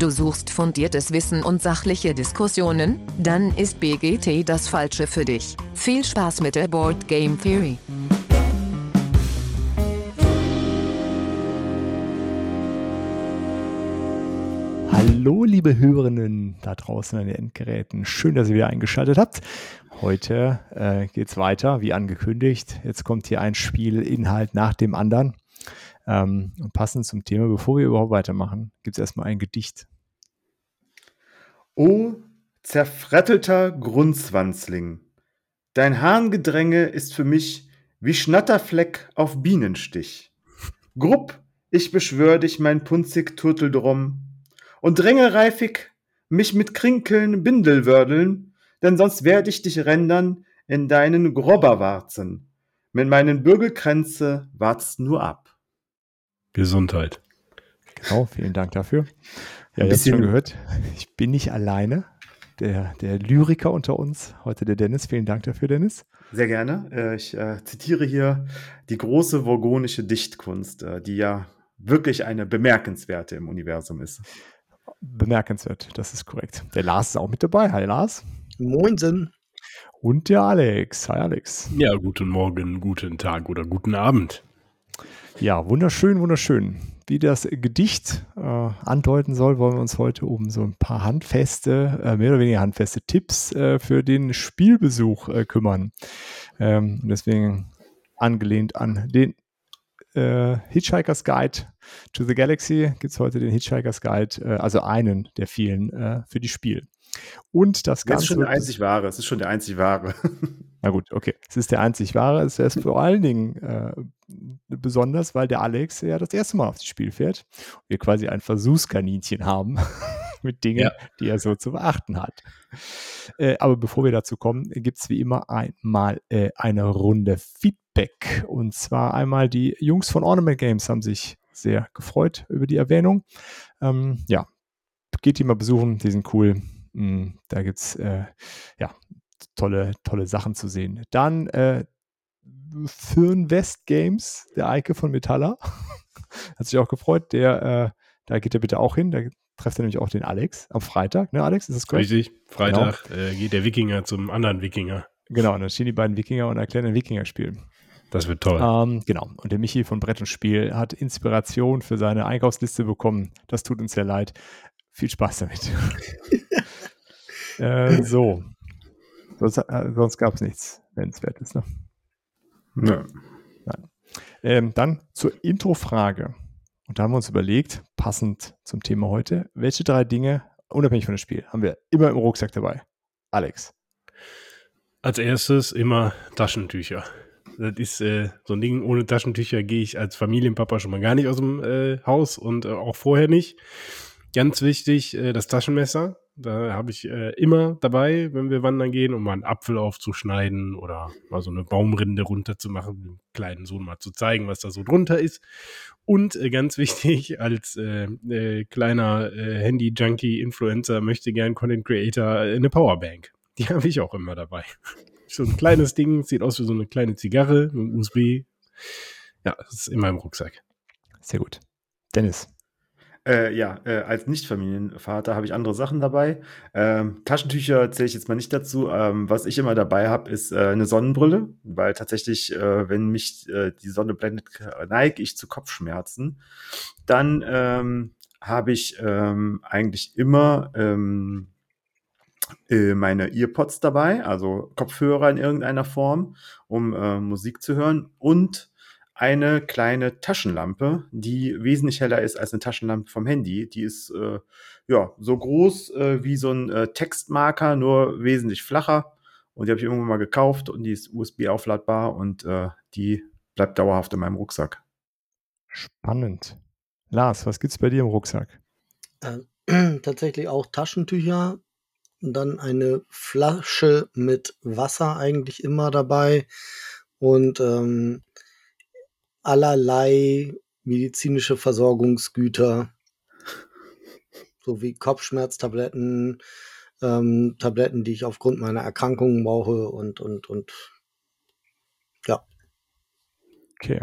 Du suchst fundiertes Wissen und sachliche Diskussionen? Dann ist BGT das Falsche für dich. Viel Spaß mit der Board Game Theory. Hallo, liebe Hörerinnen da draußen an den Endgeräten. Schön, dass ihr wieder eingeschaltet habt. Heute äh, geht es weiter, wie angekündigt. Jetzt kommt hier ein Spielinhalt nach dem anderen. Ähm, und passend zum Thema, bevor wir überhaupt weitermachen, gibt es erstmal ein Gedicht. O zerfrettelter Grundzwanzling, dein Harngedränge ist für mich wie Schnatterfleck auf Bienenstich. Grupp, ich beschwör dich, mein punzig Turteldrum, und dränge reifig mich mit Krinkeln Bindelwördeln, denn sonst werd ich dich rändern in deinen Grobberwarzen. Mit meinen Bürgelkränze wart's nur ab. Gesundheit. Genau, vielen Dank dafür. Ja, habt schon gehört, ich bin nicht alleine. Der, der Lyriker unter uns, heute der Dennis. Vielen Dank dafür, Dennis. Sehr gerne. Äh, ich äh, zitiere hier die große vorgonische Dichtkunst, äh, die ja wirklich eine bemerkenswerte im Universum ist. Bemerkenswert, das ist korrekt. Der Lars ist auch mit dabei. Hi Lars. Moinsen. Und der Alex. Hi Alex. Ja, guten Morgen, guten Tag oder guten Abend. Ja, wunderschön, wunderschön. Wie das Gedicht äh, andeuten soll, wollen wir uns heute um so ein paar handfeste, äh, mehr oder weniger handfeste Tipps äh, für den Spielbesuch äh, kümmern. Ähm, deswegen angelehnt an den äh, Hitchhiker's Guide to the Galaxy gibt es heute den Hitchhiker's Guide, äh, also einen der vielen für die Spiel. Und das Ganze. Das ist schon der einzig wahre. Es ist schon der einzig wahre. Na gut, okay. Es ist der einzig wahre. Es ist vor allen Dingen äh, besonders, weil der Alex ja das erste Mal aufs Spiel fährt. Und wir quasi ein Versuchskaninchen haben mit Dingen, ja. die er so zu beachten hat. Äh, aber bevor wir dazu kommen, gibt es wie immer einmal äh, eine Runde Feedback. Und zwar einmal die Jungs von Ornament Games haben sich sehr gefreut über die Erwähnung. Ähm, ja, geht die mal besuchen, die sind cool. Mm, da gibt es äh, ja, tolle, tolle Sachen zu sehen. Dann äh, Fürn West Games, der Eike von Metalla. Hat sich auch gefreut. Der, äh, da geht er bitte auch hin. Da trefft er nämlich auch den Alex am Freitag. Ne, Alex? Ist das korrekt? Richtig. Freitag genau. äh, geht der Wikinger zum anderen Wikinger. Genau, und dann stehen die beiden Wikinger und erklären ein Wikinger-Spiel. Das wird toll. Ähm, genau. Und der Michi von Brett und Spiel hat Inspiration für seine Einkaufsliste bekommen. Das tut uns sehr leid. Viel Spaß damit. äh, so. Sonst, äh, sonst gab es nichts Nennenswertes, ne? Nö. Nein. Ähm, dann zur Intro-Frage. Und da haben wir uns überlegt, passend zum Thema heute, welche drei Dinge, unabhängig von dem Spiel, haben wir immer im Rucksack dabei? Alex. Als erstes immer Taschentücher. Das ist äh, so ein Ding, ohne Taschentücher gehe ich als Familienpapa schon mal gar nicht aus dem äh, Haus und äh, auch vorher nicht. Ganz wichtig, äh, das Taschenmesser. Da habe ich äh, immer dabei, wenn wir wandern gehen, um mal einen Apfel aufzuschneiden oder mal so eine Baumrinde runterzumachen, dem kleinen Sohn mal zu zeigen, was da so drunter ist. Und äh, ganz wichtig, als äh, äh, kleiner äh, Handy-Junkie-Influencer möchte gern Content Creator äh, eine Powerbank. Die habe ich auch immer dabei. so ein kleines Ding, sieht aus wie so eine kleine Zigarre mit USB. Ja, das ist immer im Rucksack. Sehr gut. Dennis. Äh, ja, äh, als Nicht-Familienvater habe ich andere Sachen dabei. Ähm, Taschentücher zähle ich jetzt mal nicht dazu. Ähm, was ich immer dabei habe, ist äh, eine Sonnenbrille, weil tatsächlich, äh, wenn mich äh, die Sonne blendet, neige ich zu Kopfschmerzen. Dann ähm, habe ich ähm, eigentlich immer ähm, äh, meine Earpods dabei, also Kopfhörer in irgendeiner Form, um Musik zu hören und eine kleine Taschenlampe, die wesentlich heller ist als eine Taschenlampe vom Handy. Die ist äh, ja so groß äh, wie so ein äh, Textmarker, nur wesentlich flacher. Und die habe ich irgendwann mal gekauft und die ist USB aufladbar und äh, die bleibt dauerhaft in meinem Rucksack. Spannend. Lars, was gibt's bei dir im Rucksack? Äh, tatsächlich auch Taschentücher, und dann eine Flasche mit Wasser eigentlich immer dabei und ähm, allerlei medizinische Versorgungsgüter sowie Kopfschmerztabletten, ähm, Tabletten, die ich aufgrund meiner Erkrankungen brauche und, und, und ja. Okay.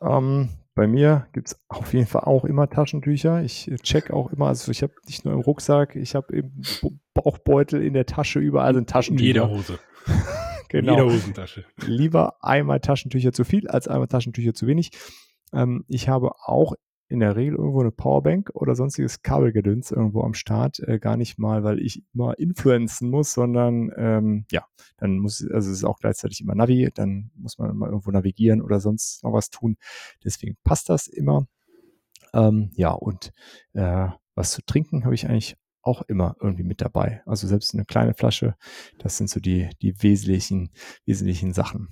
Ähm, bei mir gibt es auf jeden Fall auch immer Taschentücher. Ich check auch immer, also ich habe nicht nur im Rucksack, ich habe im Bauchbeutel, in der Tasche, überall sind Taschentücher. In jeder Hose. genau. In jeder Hosentasche. Lieber einmal Taschentücher zu viel als einmal Taschentücher zu wenig. Ähm, ich habe auch in der Regel irgendwo eine Powerbank oder sonstiges Kabelgedöns irgendwo am Start. Äh, gar nicht mal, weil ich immer influenzen muss, sondern ähm, ja, dann muss, also es ist auch gleichzeitig immer Navi, dann muss man mal irgendwo navigieren oder sonst noch was tun. Deswegen passt das immer. Ähm, ja, und äh, was zu trinken habe ich eigentlich auch immer irgendwie mit dabei. Also selbst eine kleine Flasche, das sind so die, die wesentlichen, wesentlichen Sachen.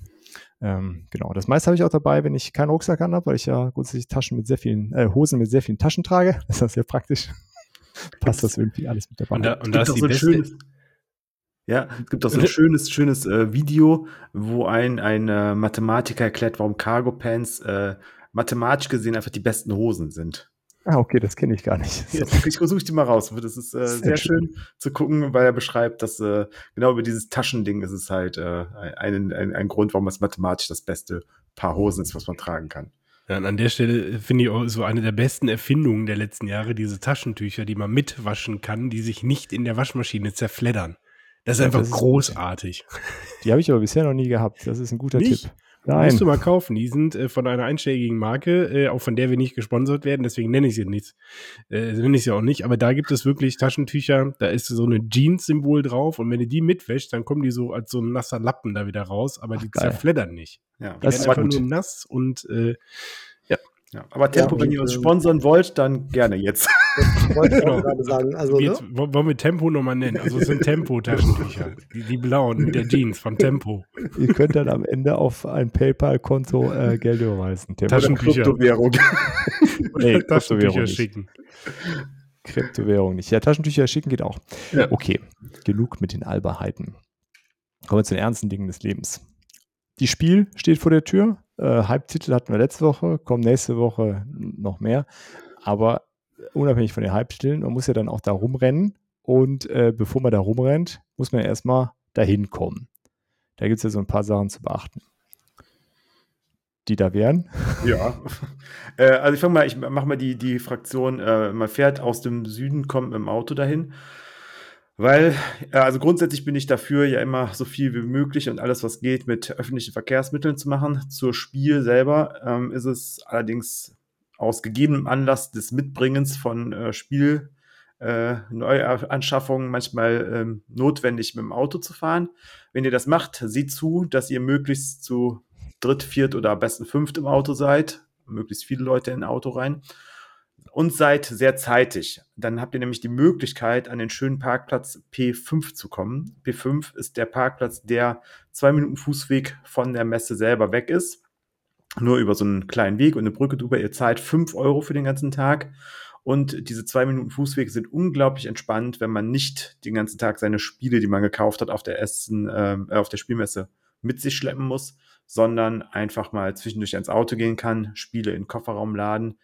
Ähm, genau, das meiste habe ich auch dabei, wenn ich keinen Rucksack an habe, weil ich ja grundsätzlich Taschen mit sehr vielen, äh, Hosen mit sehr vielen Taschen trage. Das ist sehr praktisch. Passt das irgendwie alles mit dabei. Und da, und da ist die so beste, schönes, ja, es gibt auch so ein schönes, schönes äh, Video, wo ein, ein äh, Mathematiker erklärt, warum Cargo Pants äh, mathematisch gesehen einfach die besten Hosen sind. Ah, okay, das kenne ich gar nicht. Ja, ich versuche die mal raus. Das ist äh, sehr, sehr schön. schön. zu gucken, weil er beschreibt, dass äh, genau über dieses Taschending ist es halt äh, ein, ein, ein Grund, warum es mathematisch das beste Paar Hosen ist, was man tragen kann. Ja, und an der Stelle finde ich auch so eine der besten Erfindungen der letzten Jahre, diese Taschentücher, die man mitwaschen kann, die sich nicht in der Waschmaschine zerfleddern. Das ist ja, einfach das großartig. Die habe ich aber bisher noch nie gehabt. Das ist ein guter nicht? Tipp. Nein. Musst du mal kaufen. Die sind äh, von einer einschlägigen Marke, äh, auch von der wir nicht gesponsert werden, deswegen nenne ich sie nicht. Äh, nenne ich sie auch nicht, aber da gibt es wirklich Taschentücher, da ist so eine Jeans-Symbol drauf und wenn du die mitwäschst, dann kommen die so als so ein nasser Lappen da wieder raus, aber Ach, die geil. zerfleddern nicht. Ja, die das ist einfach gut. nur nass und äh, ja, aber Tempo, ja, wenn ihr uns sponsern wollt, dann gerne jetzt. Das wollte ich genau. gerade sagen. Also, jetzt, ne? Wollen wir Tempo nochmal nennen? Also es sind Tempo-Taschentücher. Die, die, blauen mit der Jeans von Tempo. Ihr könnt dann am Ende auf ein PayPal-Konto äh, Geld überweisen. Tempo. Taschentücher. Kryptowährung. nee, Taschentücher schicken. Kryptowährung nicht. Ja, Taschentücher schicken geht auch. Ja. Okay, genug mit den Alberheiten. Kommen wir zu den ernsten Dingen des Lebens. Die Spiel steht vor der Tür. Äh, Halbtitel hatten wir letzte Woche, kommen nächste Woche noch mehr. Aber unabhängig von den Halbtiteln, man muss ja dann auch da rumrennen. Und äh, bevor man da rumrennt, muss man erstmal dahin kommen. Da gibt es ja so ein paar Sachen zu beachten. Die da wären. Ja. äh, also ich fange mal, ich mache mal die, die Fraktion, äh, man fährt aus dem Süden, kommt mit dem Auto dahin. Weil, äh, also grundsätzlich bin ich dafür, ja immer so viel wie möglich und alles, was geht, mit öffentlichen Verkehrsmitteln zu machen. Zur Spiel selber ähm, ist es allerdings aus gegebenem Anlass des Mitbringens von äh, Spiel äh, Neuanschaffungen manchmal ähm, notwendig, mit dem Auto zu fahren. Wenn ihr das macht, seht zu, dass ihr möglichst zu dritt, viert oder am besten fünft im Auto seid. Möglichst viele Leute in ein Auto rein und seid sehr zeitig. Dann habt ihr nämlich die Möglichkeit, an den schönen Parkplatz P5 zu kommen. P5 ist der Parkplatz, der zwei Minuten Fußweg von der Messe selber weg ist. Nur über so einen kleinen Weg und eine Brücke drüber. Ihr zahlt fünf Euro für den ganzen Tag. Und diese zwei Minuten Fußweg sind unglaublich entspannt, wenn man nicht den ganzen Tag seine Spiele, die man gekauft hat, auf der Essen, äh, auf der Spielmesse mit sich schleppen muss, sondern einfach mal zwischendurch ans Auto gehen kann, Spiele in den Kofferraum laden,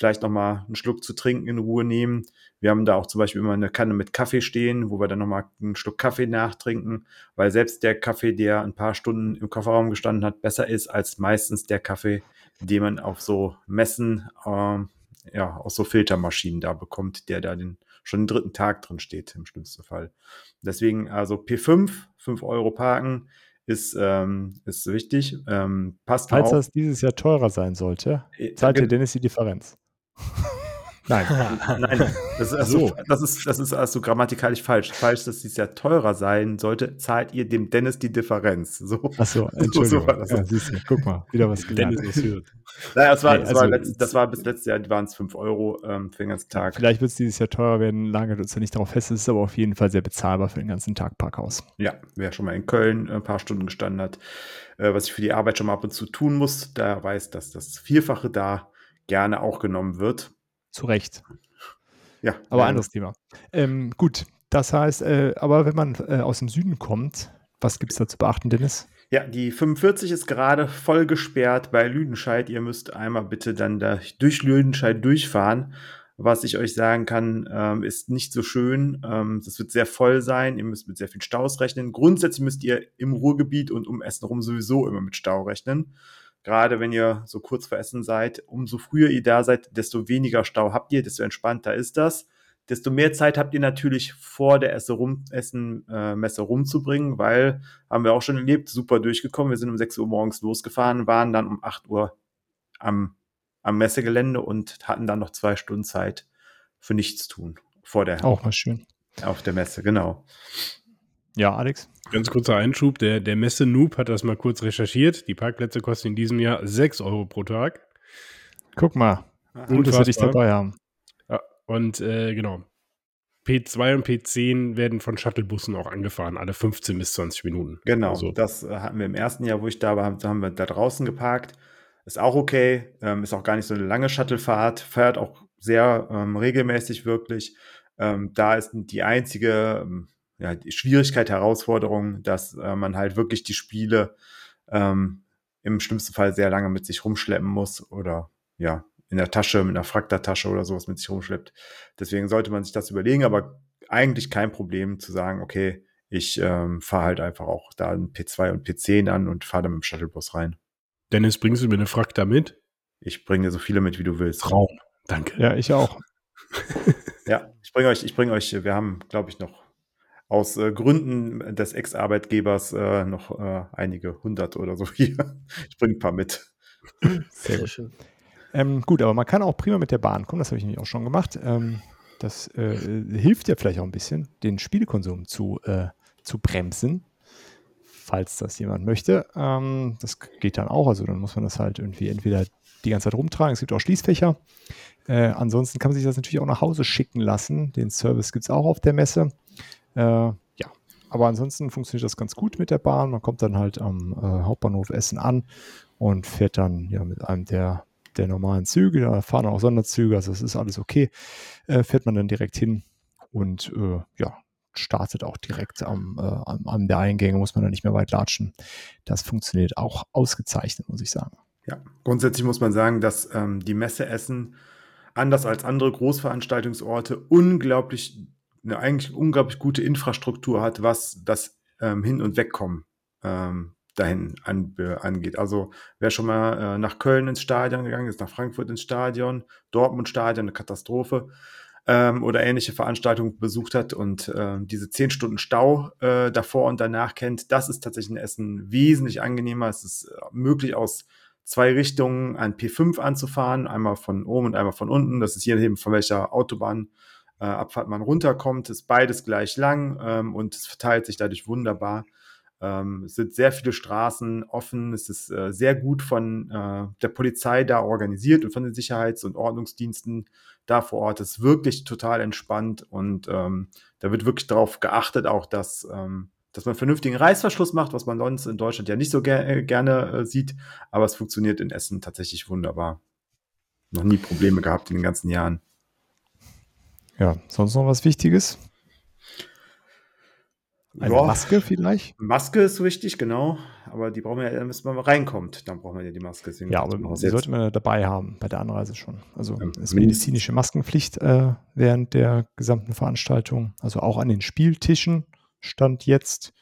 vielleicht nochmal einen Schluck zu trinken in Ruhe nehmen. Wir haben da auch zum Beispiel immer eine Kanne mit Kaffee stehen, wo wir dann nochmal einen Schluck Kaffee nachtrinken, weil selbst der Kaffee, der ein paar Stunden im Kofferraum gestanden hat, besser ist als meistens der Kaffee, den man auf so Messen, äh, ja, aus so Filtermaschinen da bekommt, der da den, schon den dritten Tag drin steht, im schlimmsten Fall. Deswegen also P5, 5 Euro parken, ist, ähm, ist wichtig. Ähm, passt Falls das dieses Jahr teurer sein sollte, äh, zahlt ihr Dennis die Differenz. Nein, nein, das ist, also, das, ist, das ist also grammatikalisch falsch. Falsch, dass es ja teurer sein sollte, zahlt ihr dem Dennis die Differenz. So. Achso, Entschuldigung. So, so ja, siehst du, guck mal, wieder was gelernt. Dennis was hört. Naja, das war, das, also, war letzt, das war bis letztes Jahr, waren es 5 Euro ähm, für den ganzen Tag. Vielleicht wird es dieses Jahr teurer werden, lagert uns ja nicht darauf fest, es ist aber auf jeden Fall sehr bezahlbar für den ganzen Tag Parkhaus. Ja, wer schon mal in Köln ein paar Stunden gestanden hat, äh, was ich für die Arbeit schon mal ab und zu tun muss, der weiß, dass das Vierfache da gerne auch genommen wird. Zu Recht. Ja. Aber anderes Thema. Ähm, gut, das heißt, äh, aber wenn man äh, aus dem Süden kommt, was gibt es da zu beachten, Dennis? Ja, die 45 ist gerade voll gesperrt bei Lüdenscheid. Ihr müsst einmal bitte dann da durch Lüdenscheid durchfahren. Was ich euch sagen kann, ähm, ist nicht so schön. Ähm, das wird sehr voll sein. Ihr müsst mit sehr viel Staus rechnen. Grundsätzlich müsst ihr im Ruhrgebiet und um Essen herum sowieso immer mit Stau rechnen. Gerade wenn ihr so kurz vor Essen seid, umso früher ihr da seid, desto weniger Stau habt ihr, desto entspannter ist das. Desto mehr Zeit habt ihr natürlich vor der Esse rum, Essen, äh, Messe rumzubringen, weil, haben wir auch schon erlebt, super durchgekommen. Wir sind um 6 Uhr morgens losgefahren, waren dann um 8 Uhr am, am Messegelände und hatten dann noch zwei Stunden Zeit für nichts tun vor der Auch mal schön. Auf der Messe, genau. Ja, Alex? Ganz kurzer Einschub, der, der Messe-Noob hat das mal kurz recherchiert. Die Parkplätze kosten in diesem Jahr 6 Euro pro Tag. Guck mal. Gut, dass wir dich dabei haben. Ja, und äh, genau. P2 und P10 werden von Shuttlebussen auch angefahren, alle 15 bis 20 Minuten. Genau, also. das äh, hatten wir im ersten Jahr, wo ich da war, haben wir da draußen geparkt. Ist auch okay, ähm, ist auch gar nicht so eine lange Shuttlefahrt, fährt auch sehr ähm, regelmäßig wirklich. Ähm, da ist die einzige ähm, ja, die Schwierigkeit, Herausforderung, dass äh, man halt wirklich die Spiele ähm, im schlimmsten Fall sehr lange mit sich rumschleppen muss oder ja, in der Tasche, mit einer Fraktertasche oder sowas mit sich rumschleppt. Deswegen sollte man sich das überlegen, aber eigentlich kein Problem zu sagen, okay, ich ähm, fahre halt einfach auch da ein P2 und P10 an und fahre dann mit dem Shuttlebus rein. Dennis, bringst du mir eine Frakta mit? Ich bringe dir so viele mit, wie du willst. Traum. Danke. Ja, ich auch. ja, ich bringe euch, ich bringe euch, wir haben, glaube ich, noch aus äh, Gründen des Ex-Arbeitgebers äh, noch äh, einige hundert oder so hier. Ich bringe ein paar mit. Sehr, Sehr schön. Ähm, gut, aber man kann auch prima mit der Bahn kommen, das habe ich nämlich auch schon gemacht. Ähm, das äh, hilft ja vielleicht auch ein bisschen, den Spielkonsum zu, äh, zu bremsen, falls das jemand möchte. Ähm, das geht dann auch, also dann muss man das halt irgendwie entweder die ganze Zeit rumtragen. Es gibt auch Schließfächer. Äh, ansonsten kann man sich das natürlich auch nach Hause schicken lassen. Den Service gibt es auch auf der Messe. Äh, ja, aber ansonsten funktioniert das ganz gut mit der Bahn. Man kommt dann halt am äh, Hauptbahnhof Essen an und fährt dann ja mit einem der, der normalen Züge. Da fahren auch Sonderzüge, also das ist alles okay. Äh, fährt man dann direkt hin und äh, ja, startet auch direkt am, äh, am, am der Eingänge, muss man dann nicht mehr weit latschen. Das funktioniert auch ausgezeichnet, muss ich sagen. Ja, grundsätzlich muss man sagen, dass ähm, die Messe Essen anders als andere Großveranstaltungsorte unglaublich eine eigentlich unglaublich gute Infrastruktur hat, was das ähm, Hin- und Wegkommen ähm, dahin an, angeht. Also wer schon mal äh, nach Köln ins Stadion gegangen ist, nach Frankfurt ins Stadion, Dortmund Stadion, eine Katastrophe ähm, oder ähnliche Veranstaltungen besucht hat und äh, diese zehn Stunden Stau äh, davor und danach kennt, das ist tatsächlich ein Essen wesentlich angenehmer. Es ist äh, möglich aus zwei Richtungen an P5 anzufahren, einmal von oben und einmal von unten. Das ist je nachdem, von welcher Autobahn äh, Abfahrt man runterkommt, ist beides gleich lang ähm, und es verteilt sich dadurch wunderbar. Ähm, es sind sehr viele Straßen offen. Es ist äh, sehr gut von äh, der Polizei da organisiert und von den Sicherheits- und Ordnungsdiensten da vor Ort. Es ist wirklich total entspannt und ähm, da wird wirklich darauf geachtet, auch dass, ähm, dass man vernünftigen Reißverschluss macht, was man sonst in Deutschland ja nicht so ger äh, gerne äh, sieht. Aber es funktioniert in Essen tatsächlich wunderbar. Noch nie Probleme gehabt in den ganzen Jahren. Ja, sonst noch was Wichtiges? Eine ja, Maske vielleicht? Maske ist wichtig, genau. Aber die brauchen wir ja, bis man reinkommt. Dann brauchen wir ja die Maske. Deswegen ja, aber die sollte man dabei haben bei der Anreise schon. Also ja, ist medizinische Maskenpflicht äh, während der gesamten Veranstaltung. Also auch an den Spieltischen stand jetzt.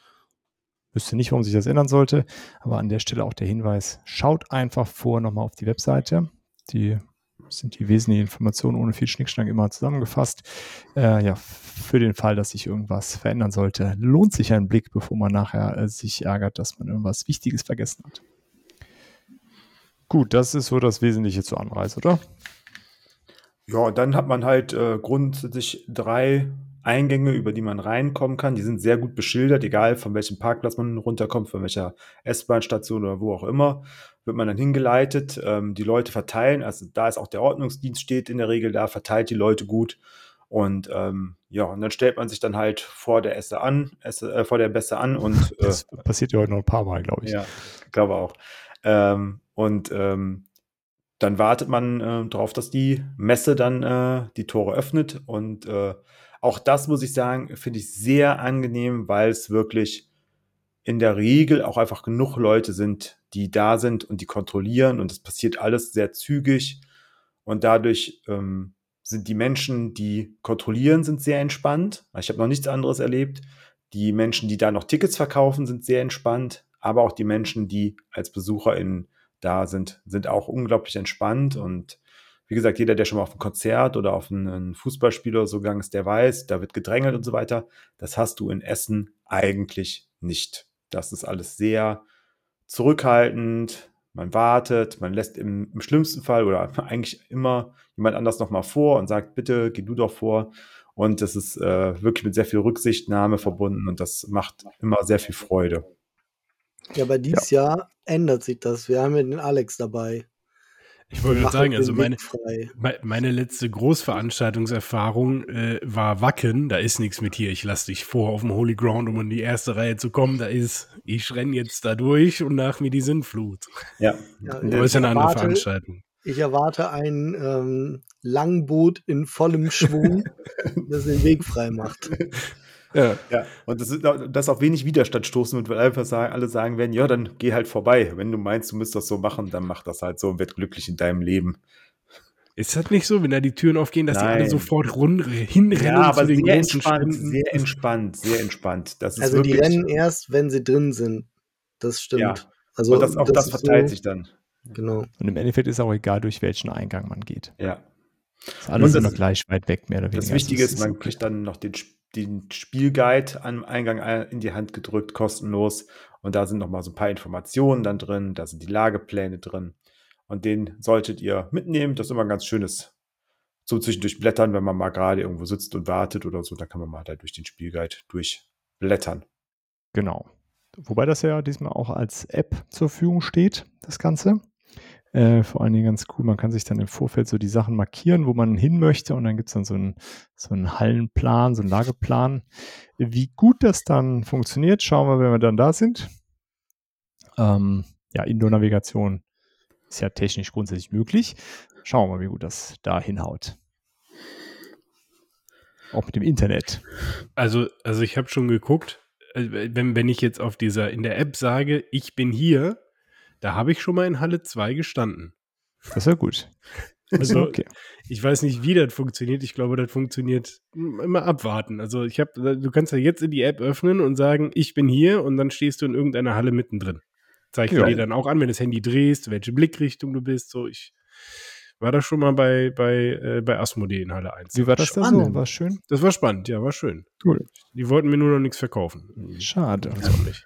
Wüsste nicht, warum sich das ändern sollte. Aber an der Stelle auch der Hinweis, schaut einfach vor nochmal auf die Webseite. Die sind die wesentlichen Informationen ohne viel Schnickschnack immer zusammengefasst. Äh, ja, für den Fall, dass sich irgendwas verändern sollte, lohnt sich ein Blick, bevor man nachher äh, sich ärgert, dass man irgendwas Wichtiges vergessen hat. Gut, das ist so das Wesentliche zur Anreise, oder? Ja, dann hat man halt äh, grundsätzlich drei Eingänge, über die man reinkommen kann. Die sind sehr gut beschildert, egal von welchem Parkplatz man runterkommt, von welcher S-Bahn-Station oder wo auch immer, wird man dann hingeleitet. Ähm, die Leute verteilen, also da ist auch der Ordnungsdienst steht in der Regel da, verteilt die Leute gut. Und ähm, ja, und dann stellt man sich dann halt vor der Esse an, Esse, äh, vor der Bässe an und äh, das passiert ja heute noch ein paar Mal, glaube ich. Ja, glaube auch. Ähm, und ähm, dann wartet man äh, darauf, dass die Messe dann äh, die Tore öffnet und äh, auch das muss ich sagen, finde ich sehr angenehm, weil es wirklich in der Regel auch einfach genug Leute sind, die da sind und die kontrollieren und es passiert alles sehr zügig und dadurch ähm, sind die Menschen, die kontrollieren, sind sehr entspannt. Ich habe noch nichts anderes erlebt. Die Menschen, die da noch Tickets verkaufen, sind sehr entspannt, aber auch die Menschen, die als Besucher in da sind, sind auch unglaublich entspannt und wie gesagt, jeder, der schon mal auf ein Konzert oder auf einen Fußballspiel oder so gegangen ist, der weiß, da wird gedrängelt und so weiter. Das hast du in Essen eigentlich nicht. Das ist alles sehr zurückhaltend. Man wartet, man lässt im, im schlimmsten Fall oder eigentlich immer jemand anders nochmal vor und sagt, bitte geh du doch vor. Und das ist äh, wirklich mit sehr viel Rücksichtnahme verbunden und das macht immer sehr viel Freude. Ja, aber dieses ja. Jahr ändert sich das. Wir haben ja den Alex dabei. Ich wollte gerade sagen, also meine, meine letzte Großveranstaltungserfahrung äh, war Wacken. Da ist nichts mit hier. Ich lasse dich vor auf dem Holy Ground, um in die erste Reihe zu kommen. Da ist, ich renne jetzt da durch und nach mir die Sinnflut. Ja. ja das ist eine andere Veranstaltung. Ich erwarte ein ähm, Langboot in vollem Schwung, das den Weg frei macht. Ja. ja. Und das, ist, das auf wenig Widerstand stoßen wird, weil einfach sagen, alle sagen werden, ja, dann geh halt vorbei. Wenn du meinst, du müsst das so machen, dann mach das halt so und werd glücklich in deinem Leben. Ist das nicht so, wenn da die Türen aufgehen, dass Nein. die alle sofort run hinrennen? Ja, aber sehr entspannt, sehr entspannt, sehr entspannt. also die rennen erst, wenn sie drin sind. Das stimmt. Ja. Also und das, auch das, das verteilt so, sich dann. Genau. Und im Endeffekt ist auch egal, durch welchen Eingang man geht. Ja. Ist alles immer gleich weit weg, mehr oder weniger. Das Wichtige ist, man kriegt dann noch den den Spielguide am Eingang in die Hand gedrückt, kostenlos. Und da sind nochmal so ein paar Informationen dann drin, da sind die Lagepläne drin. Und den solltet ihr mitnehmen. Das ist immer ein ganz schönes so zwischendurch blättern, wenn man mal gerade irgendwo sitzt und wartet oder so, da kann man mal da durch den Spielguide durchblättern. Genau. Wobei das ja diesmal auch als App zur Verfügung steht, das Ganze. Äh, vor allen Dingen ganz cool, man kann sich dann im Vorfeld so die Sachen markieren, wo man hin möchte und dann gibt es dann so einen, so einen Hallenplan, so einen Lageplan. Wie gut das dann funktioniert, schauen wir, wenn wir dann da sind. Ähm, ja, Indoor-Navigation ist ja technisch grundsätzlich möglich. Schauen wir mal, wie gut das da hinhaut. Auch mit dem Internet. Also, also ich habe schon geguckt, äh, wenn, wenn ich jetzt auf dieser, in der App sage, ich bin hier, da habe ich schon mal in Halle 2 gestanden. Das ja gut. Also, okay. ich weiß nicht, wie das funktioniert. Ich glaube, das funktioniert immer abwarten. Also, ich habe, du kannst ja jetzt in die App öffnen und sagen, ich bin hier und dann stehst du in irgendeiner Halle mittendrin. Zeigt ja. dir dann auch an, wenn du das Handy drehst, welche Blickrichtung du bist. So, ich war da schon mal bei, bei, äh, bei Asmodee in Halle 1. Wie war das spannend. denn so? War schön? Das war spannend, ja, war schön. Cool. Die wollten mir nur noch nichts verkaufen. Schade. Das auch nicht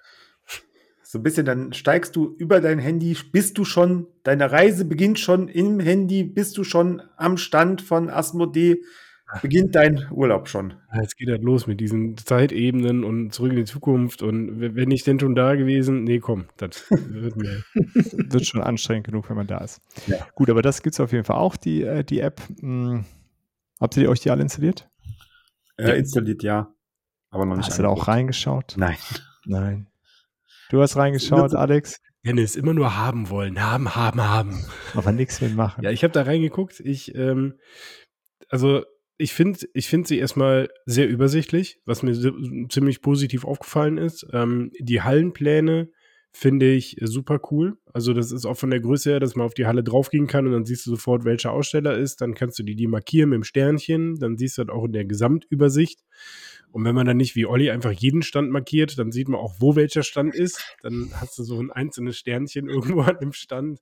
so ein bisschen, dann steigst du über dein Handy, bist du schon, deine Reise beginnt schon im Handy, bist du schon am Stand von Asmodee, beginnt dein Urlaub schon. Jetzt geht das los mit diesen Zeitebenen und zurück in die Zukunft und wenn ich denn schon da gewesen, nee, komm, das wird mir. wird schon anstrengend genug, wenn man da ist. Ja. Gut, aber das gibt es auf jeden Fall auch, die, äh, die App. Hm. Habt ihr euch die alle installiert? Äh, ja. Installiert, ja. Aber noch nicht. Hast du da auch reingeschaut? Nein. Nein. Du hast reingeschaut, Alex. Dennis, immer nur haben wollen. Haben, haben, haben. Aber nichts mitmachen. Ja, ich habe da reingeguckt. Ich, ähm, also ich finde ich find sie erstmal sehr übersichtlich, was mir ziemlich positiv aufgefallen ist. Ähm, die Hallenpläne finde ich super cool. Also das ist auch von der Größe her, dass man auf die Halle draufgehen kann und dann siehst du sofort, welcher Aussteller ist. Dann kannst du die, die markieren mit dem Sternchen. Dann siehst du das auch in der Gesamtübersicht. Und wenn man dann nicht wie Olli einfach jeden Stand markiert, dann sieht man auch, wo welcher Stand ist. Dann hast du so ein einzelnes Sternchen irgendwo an dem Stand.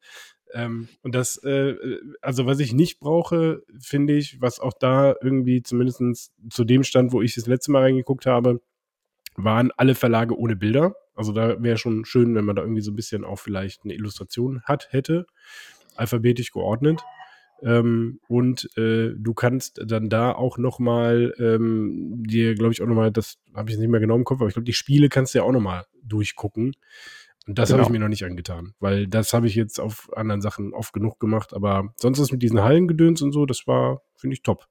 Ähm, und das, äh, also was ich nicht brauche, finde ich, was auch da irgendwie zumindest zu dem Stand, wo ich das letzte Mal reingeguckt habe, waren alle Verlage ohne Bilder. Also da wäre schon schön, wenn man da irgendwie so ein bisschen auch vielleicht eine Illustration hat, hätte. Alphabetisch geordnet. Ähm, und äh, du kannst dann da auch nochmal ähm, dir, glaube ich, auch nochmal, das habe ich nicht mehr genau im Kopf, aber ich glaube, die Spiele kannst du ja auch nochmal durchgucken. Und das genau. habe ich mir noch nicht angetan, weil das habe ich jetzt auf anderen Sachen oft genug gemacht. Aber sonst ist mit diesen Hallengedöns und so, das war, finde ich, top.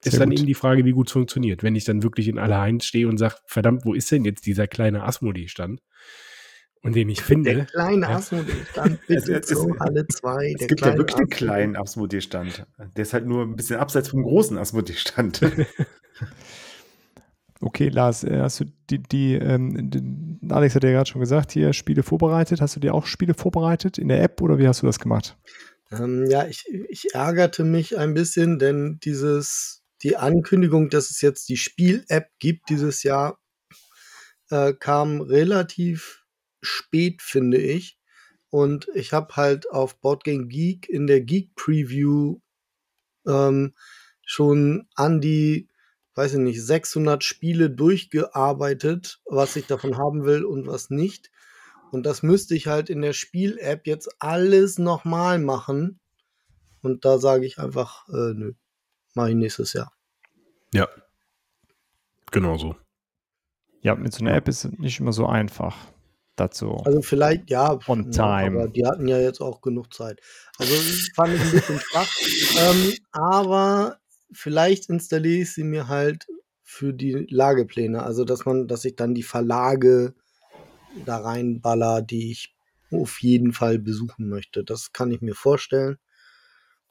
Sehr ist dann gut. eben die Frage, wie gut es funktioniert. Wenn ich dann wirklich in aller Heinz stehe und sage, verdammt, wo ist denn jetzt dieser kleine Asmodee-Stand? Und den ich finde. Der kleine. Asmodee-Stand, bitte zu alle zwei. Es gibt ja wirklich einen kleinen Asmodee-Stand. Der ist halt nur ein bisschen abseits vom großen Asmodee-Stand. okay, Lars, äh, hast du die, die ähm, Alex hat ja gerade schon gesagt, hier Spiele vorbereitet. Hast du dir auch Spiele vorbereitet in der App oder wie hast du das gemacht? Ähm, ja, ich, ich ärgerte mich ein bisschen, denn dieses, die Ankündigung, dass es jetzt die Spiel-App gibt dieses Jahr, äh, kam relativ spät, finde ich. und ich habe halt auf Boardgame Geek in der Geek Preview ähm, schon an die, weiß ich nicht, 600 Spiele durchgearbeitet, was ich davon haben will und was nicht. Und das müsste ich halt in der Spiel-App jetzt alles nochmal machen. Und da sage ich einfach, äh, nö, mache ich nächstes Jahr. Ja. Genau so. Ja, mit so einer App ist es nicht immer so einfach dazu. Also vielleicht, ja, On ja, time. aber die hatten ja jetzt auch genug Zeit. Also fand ich ein bisschen schwach. Ähm, aber vielleicht installiere ich sie mir halt für die Lagepläne. Also dass man, dass ich dann die Verlage da reinballer, die ich auf jeden Fall besuchen möchte. Das kann ich mir vorstellen.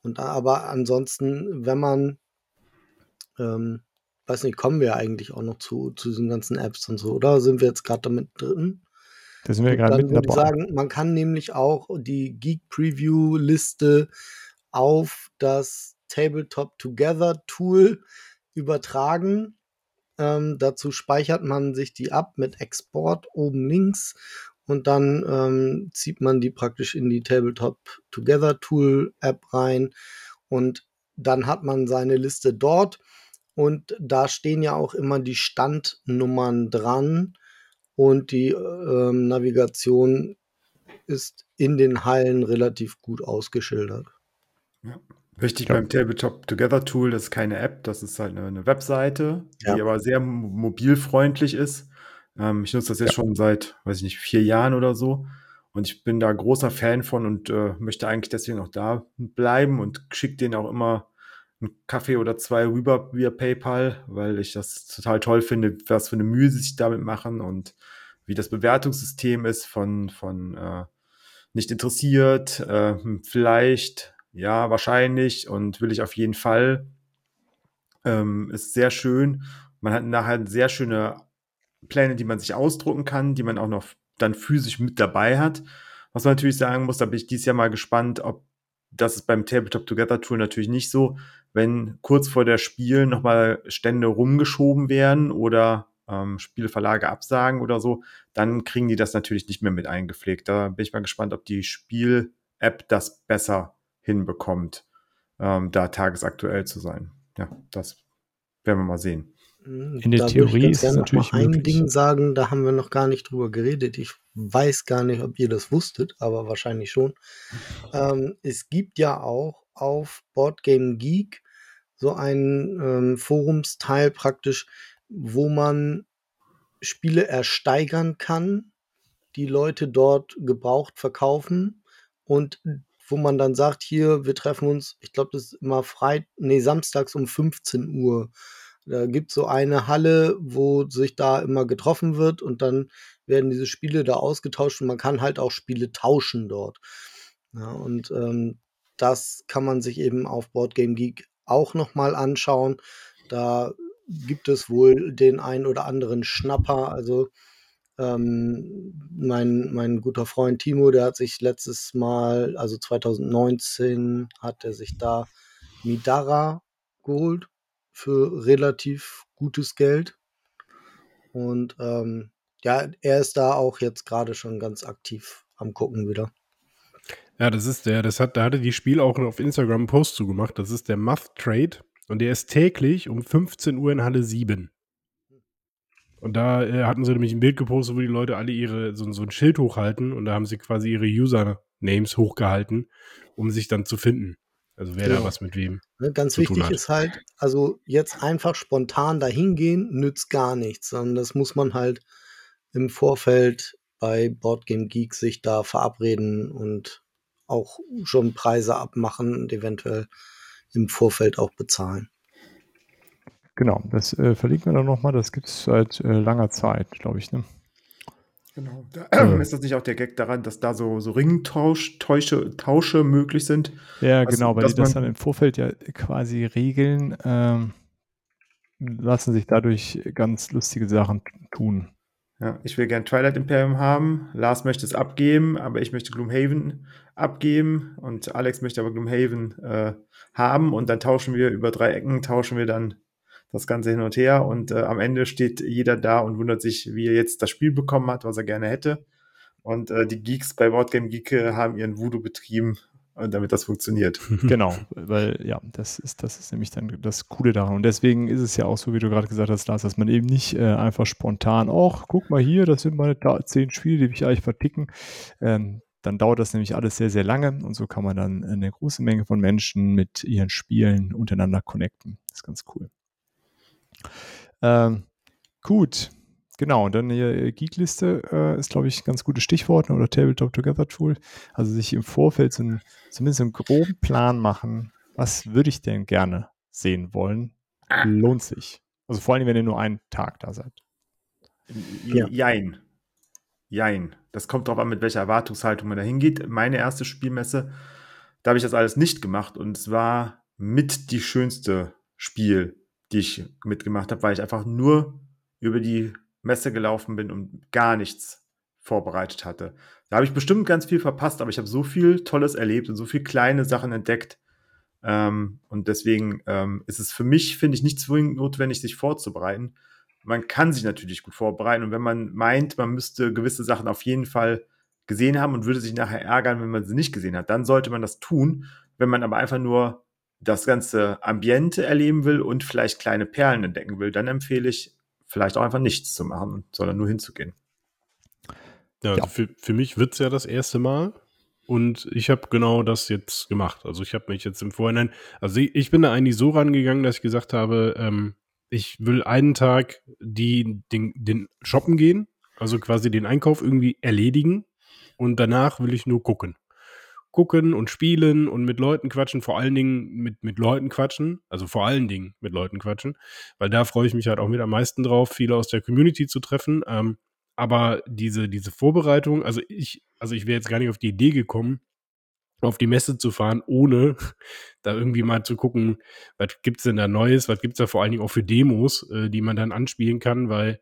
Und aber ansonsten, wenn man, ähm, weiß nicht, kommen wir eigentlich auch noch zu, zu diesen ganzen Apps und so, oder sind wir jetzt gerade damit drin? Da sind wir gerade mitten würde ich dabei. sagen, man kann nämlich auch die Geek Preview Liste auf das Tabletop Together Tool übertragen. Ähm, dazu speichert man sich die ab mit Export oben links und dann ähm, zieht man die praktisch in die Tabletop Together Tool App rein und dann hat man seine Liste dort und da stehen ja auch immer die Standnummern dran und die ähm, Navigation ist in den Hallen relativ gut ausgeschildert. Wichtig Ja. beim Tabletop Together Tool, das ist keine App, das ist halt eine, Webseite, Ja. die aber sehr mo- mobilfreundlich ist. Ähm, ich nutze das jetzt schon seit, weiß ich nicht, vier Jahren oder so. Und ich bin da großer Fan von und äh, möchte eigentlich deswegen auch da bleiben und schicke denen auch immer einen Kaffee oder zwei rüber via PayPal, weil ich das total toll finde, was für eine Mühe sie sich damit machen und wie das Bewertungssystem ist von, von äh, nicht interessiert, äh, vielleicht, ja, wahrscheinlich und will ich auf jeden Fall. Ähm, ist sehr schön. Man hat nachher sehr schöne Pläne, die man sich ausdrucken kann, die man auch noch dann physisch mit dabei hat. Was man natürlich sagen muss, da bin ich dieses Jahr mal gespannt, ob das ist beim Tabletop Together Tool natürlich nicht so, wenn kurz vor der Spiel nochmal Stände rumgeschoben werden oder ähm, Spieleverlage absagen oder so, dann kriegen die das natürlich nicht mehr mit eingepflegt. Da bin ich mal gespannt, ob die Spiel-App das besser hinbekommt, ähm, da tagesaktuell zu sein. Ja, das werden wir mal sehen. In der da Theorie ist es gerne noch natürlich mal ein möglich. Ding sagen, da haben wir noch gar nicht drüber geredet. Ich weiß gar nicht, ob ihr das wusstet, aber wahrscheinlich schon. Ähm, es gibt ja auch auf Boardgame Geek so einen ähm, Forumsteil praktisch, wo man Spiele ersteigern kann, die Leute dort gebraucht verkaufen und wo man dann sagt, hier, wir treffen uns, ich glaube, das ist immer frei, nee, samstags um 15 Uhr. Da gibt es so eine Halle, wo sich da immer getroffen wird und dann werden diese Spiele da ausgetauscht und man kann halt auch Spiele tauschen dort. Ja, und ähm, das kann man sich eben auf Boardgame Geek auch nochmal anschauen. Da gibt es wohl den ein oder anderen Schnapper. Also ähm, mein, mein guter Freund Timo, der hat sich letztes Mal, also 2019, hat er sich da Midara geholt für relativ gutes Geld. Und ähm, ja, er ist da auch jetzt gerade schon ganz aktiv am Gucken wieder. Ja, das ist der, das hat, da hatte die Spiel auch auf Instagram einen Post zugemacht. Das ist der Muth Trade und der ist täglich um 15 Uhr in Halle 7. Und da äh, hatten sie nämlich ein Bild gepostet, wo die Leute alle ihre, so, so ein Schild hochhalten und da haben sie quasi ihre Usernames hochgehalten, um sich dann zu finden. Also wer da Genau. was mit wem. Ne, ganz wichtig ist halt, also jetzt einfach spontan dahin gehen, nützt gar nichts, sondern das muss man halt im Vorfeld bei Boardgame Geek sich da verabreden und auch schon Preise abmachen und eventuell im Vorfeld auch bezahlen. Genau, das äh, verlinken wir dann nochmal. Das gibt es seit äh, langer Zeit, glaube ich. Ne? Genau. Da, Ja. Ist das nicht auch der Gag daran, dass da so, so Ringtausch, Tausche, Tausche möglich sind? Ja, Also, genau, weil dass die das dann im Vorfeld ja quasi regeln, ähm, lassen sich dadurch ganz lustige Sachen tun. Ja, ich will gern Twilight Imperium haben. Lars möchte es abgeben, aber ich möchte Gloomhaven abgeben und Alex möchte aber Gloomhaven äh, haben und dann tauschen wir über drei Ecken, tauschen wir dann das Ganze hin und her und äh, am Ende steht jeder da und wundert sich, wie er jetzt das Spiel bekommen hat, was er gerne hätte. Und äh, die Geeks bei Boardgame Geek äh, haben ihren Voodoo betrieben, damit das funktioniert. genau, weil ja, das ist, das ist nämlich dann das Coole daran. Und deswegen ist es ja auch so, wie du gerade gesagt hast, Lars, dass man eben nicht äh, einfach spontan, ach, guck mal hier, das sind meine zehn Spiele, die will ich eigentlich verticken. Ähm, dann dauert das nämlich alles sehr, sehr lange und so kann man dann eine große Menge von Menschen mit ihren Spielen untereinander connecten. Das ist ganz cool. Ähm, gut, genau. Und dann hier äh, Geekliste äh, ist, glaube ich, ein ganz gutes Stichwort oder Tabletop Together Tool. Also sich im Vorfeld so ein, zumindest einen groben Plan machen. Was würde ich denn gerne sehen wollen? Lohnt sich. Also vor allem, wenn ihr nur einen Tag da seid. Ja. Jein. Jein. Das kommt darauf an, mit welcher Erwartungshaltung man da hingeht. Meine erste Spielmesse, da habe ich das alles nicht gemacht und es war mit die schönste Spiel, die ich mitgemacht habe, weil ich einfach nur über die Messe gelaufen bin und gar nichts vorbereitet hatte. Da habe ich bestimmt ganz viel verpasst, aber ich habe so viel Tolles erlebt und so viele kleine Sachen entdeckt. Ähm, und deswegen ähm, ist es für mich, finde ich, nicht zwingend notwendig, sich vorzubereiten man kann sich natürlich gut vorbereiten und wenn man meint, man müsste gewisse Sachen auf jeden Fall gesehen haben und würde sich nachher ärgern, wenn man sie nicht gesehen hat, dann sollte man das tun. Wenn man aber einfach nur das ganze Ambiente erleben will und vielleicht kleine Perlen entdecken will, dann empfehle ich vielleicht auch einfach nichts zu machen, sondern nur hinzugehen. Ja, also ja. Für, für mich wird es ja das erste Mal. Und ich habe genau das jetzt gemacht. Also ich habe mich jetzt im Vorhinein, also ich, ich bin da eigentlich so rangegangen, dass ich gesagt habe, ähm, ich will einen Tag die, den, den shoppen gehen, also quasi den Einkauf irgendwie erledigen und danach will ich nur gucken. Gucken und spielen und mit Leuten quatschen, vor allen Dingen mit, mit Leuten quatschen, also vor allen Dingen mit Leuten quatschen, weil da freue ich mich halt auch mit am meisten drauf, viele aus der Community zu treffen. Ähm, aber diese, diese Vorbereitung, also ich, also ich wäre jetzt gar nicht auf die Idee gekommen, auf die Messe zu fahren, ohne da irgendwie mal zu gucken, was gibt's denn da Neues, was gibt's da vor allen Dingen auch für Demos, äh, die man dann anspielen kann, weil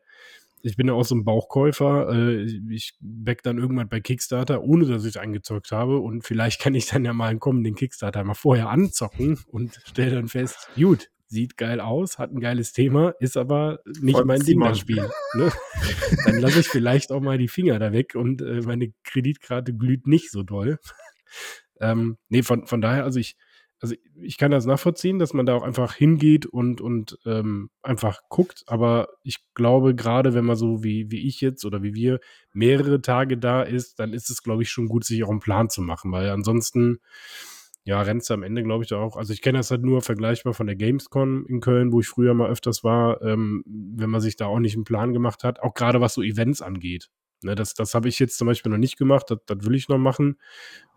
ich bin ja auch so ein Bauchkäufer. Äh, ich back dann irgendwann bei Kickstarter, ohne dass ich es eingezockt habe. Und vielleicht kann ich dann ja mal einen kommenden Kickstarter mal vorher anzocken und stelle dann fest, gut, sieht geil aus, hat ein geiles Thema, ist aber nicht mein Ding, das Spiel. Ne? dann lasse ich vielleicht auch mal die Finger da weg und äh, meine Kreditkarte glüht nicht so doll. Ähm, nee, von, von daher, also ich, also ich kann das nachvollziehen, dass man da auch einfach hingeht und, und ähm, einfach guckt, aber ich glaube, gerade wenn man so wie, wie ich jetzt oder wie wir mehrere Tage da ist, dann ist es, glaube ich, schon gut, sich auch einen Plan zu machen, weil ansonsten, ja, rennst du am Ende, glaube ich, auch. Also ich kenne das halt nur vergleichbar von der Gamescom in Köln, wo ich früher mal öfters war, ähm, wenn man sich da auch nicht einen Plan gemacht hat, auch gerade was so Events angeht. Ne, das das habe ich jetzt zum Beispiel noch nicht gemacht, das, das will ich noch machen,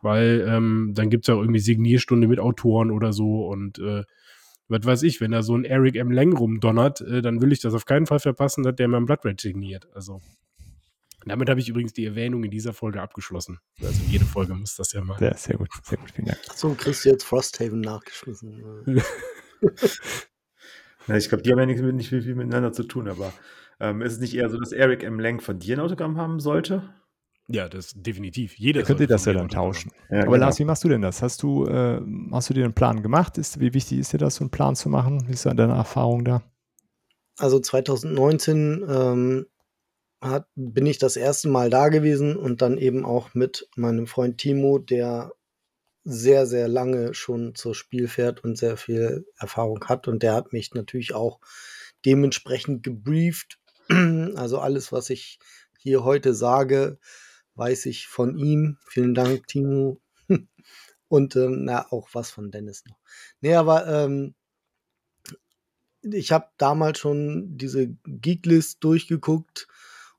weil ähm, dann gibt es ja auch irgendwie Signierstunde mit Autoren oder so und äh, was weiß ich, wenn da so ein Eric M. Lang rumdonnert, äh, dann will ich das auf keinen Fall verpassen, dass der mein Blood Red signiert. Also damit habe ich übrigens die Erwähnung in dieser Folge abgeschlossen. Also jede Folge muss das ja mal. Ja, sehr gut, sehr gut, vielen Dank. So, kriegst du jetzt Frosthaven nachgeschmissen. ja, ich glaube, die haben ja nicht, nicht viel, viel miteinander zu tun, aber ähm, ist es nicht eher so, dass Eric M. Lang von dir ein Autogramm haben sollte? Ja, das definitiv. Jeder könnt ihr das ja dann tauschen. Ja, Aber genau. Lars, wie machst du denn das? Hast du, äh, hast du dir einen Plan gemacht? Ist, wie wichtig ist dir das, so einen Plan zu machen? Wie ist deine Erfahrung da? Also 2019 ähm, hat, bin ich das erste Mal da gewesen und dann eben auch mit meinem Freund Timo, der sehr, sehr lange schon zur Spiel fährt und sehr viel Erfahrung hat. Und der hat mich natürlich auch dementsprechend gebrieft, also alles, was ich hier heute sage, weiß ich von ihm. Vielen Dank, Timo. Und ähm, na, auch was von Dennis noch. Nee, aber ähm, ich habe damals schon diese Geeklist durchgeguckt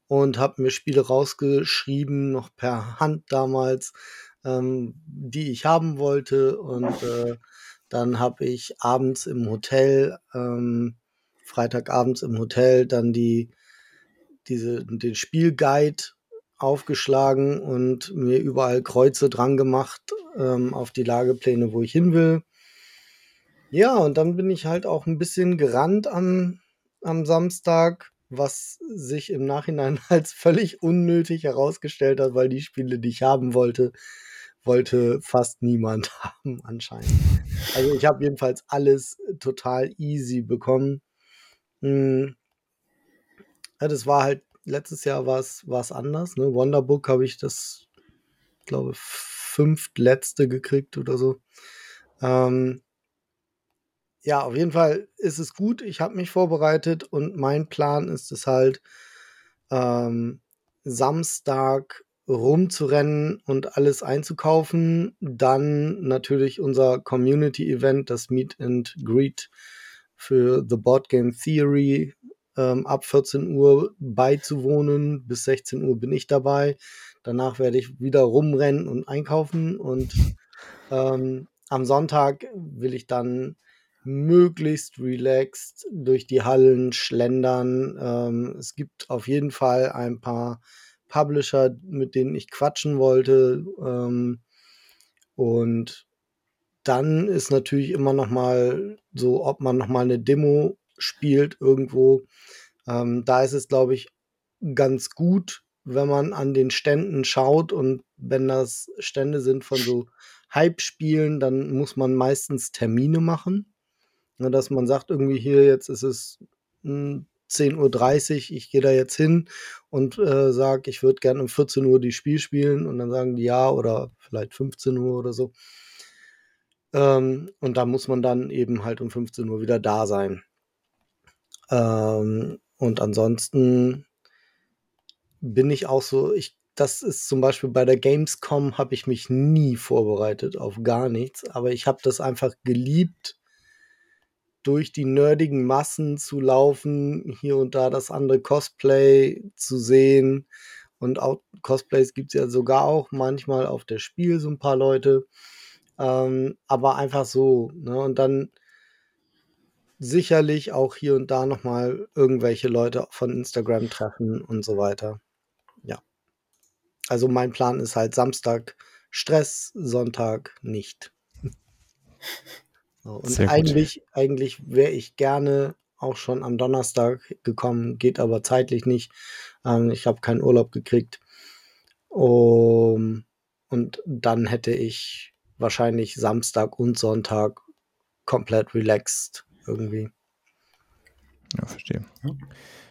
und habe mir Spiele rausgeschrieben, noch per Hand damals, ähm, die ich haben wollte. Und äh, dann habe ich abends im Hotel, ähm, Freitagabends im Hotel, dann die diese, den Spielguide aufgeschlagen und mir überall Kreuze dran gemacht ähm, auf die Lagepläne, wo ich hin will. Ja, und dann bin ich halt auch ein bisschen gerannt am, am Samstag, was sich im Nachhinein als völlig unnötig herausgestellt hat, weil die Spiele, die ich haben wollte, wollte fast niemand haben anscheinend. Also ich habe jedenfalls alles total easy bekommen. Hm. Ja, das war halt letztes Jahr war es anders. Ne? Wonderbook habe ich das, glaube fünftletzte gekriegt oder so. Ähm, ja, auf jeden Fall ist es gut. Ich habe mich vorbereitet und mein Plan ist es halt, ähm, Samstag rumzurennen und alles einzukaufen. Dann natürlich unser Community-Event, das Meet and Greet für The Board Game Theory ähm, ab 14 Uhr beizuwohnen. Bis 16 Uhr bin ich dabei. Danach werde ich wieder rumrennen und einkaufen und ähm, am Sonntag will ich dann möglichst relaxed durch die Hallen schlendern. Ähm, es gibt auf jeden Fall ein paar Publisher, mit denen ich quatschen wollte. Ähm, und dann ist natürlich immer noch mal so, ob man noch mal eine Demo spielt irgendwo. Ähm, da ist es, glaube ich, ganz gut, wenn man an den Ständen schaut und wenn das Stände sind von so Hype-Spielen, dann muss man meistens Termine machen. Ne, dass man sagt, irgendwie hier, jetzt ist es 10.30 Uhr, ich gehe da jetzt hin und äh, sage, ich würde gerne um 14 Uhr die Spiel spielen und dann sagen die ja oder vielleicht 15 Uhr oder so. Ähm, und da muss man dann eben halt um 15 Uhr wieder da sein. Ähm, und ansonsten bin ich auch so, ich, das ist zum Beispiel bei der Gamescom habe ich mich nie vorbereitet auf gar nichts, aber ich habe das einfach geliebt, durch die nerdigen Massen zu laufen, hier und da das andere Cosplay zu sehen. Und auch Cosplays gibt es ja sogar auch manchmal auf der Spiel so ein paar Leute. Ähm, aber einfach so. Ne? Und dann sicherlich auch hier und da nochmal irgendwelche Leute von Instagram treffen und so weiter. Ja. Also mein Plan ist halt Samstag Stress, Sonntag nicht. so, und eigentlich, eigentlich wäre ich gerne auch schon am Donnerstag gekommen, geht aber zeitlich nicht. Ähm, ich habe keinen Urlaub gekriegt. Um, und dann hätte ich wahrscheinlich Samstag und Sonntag komplett relaxed irgendwie. Ja, verstehe.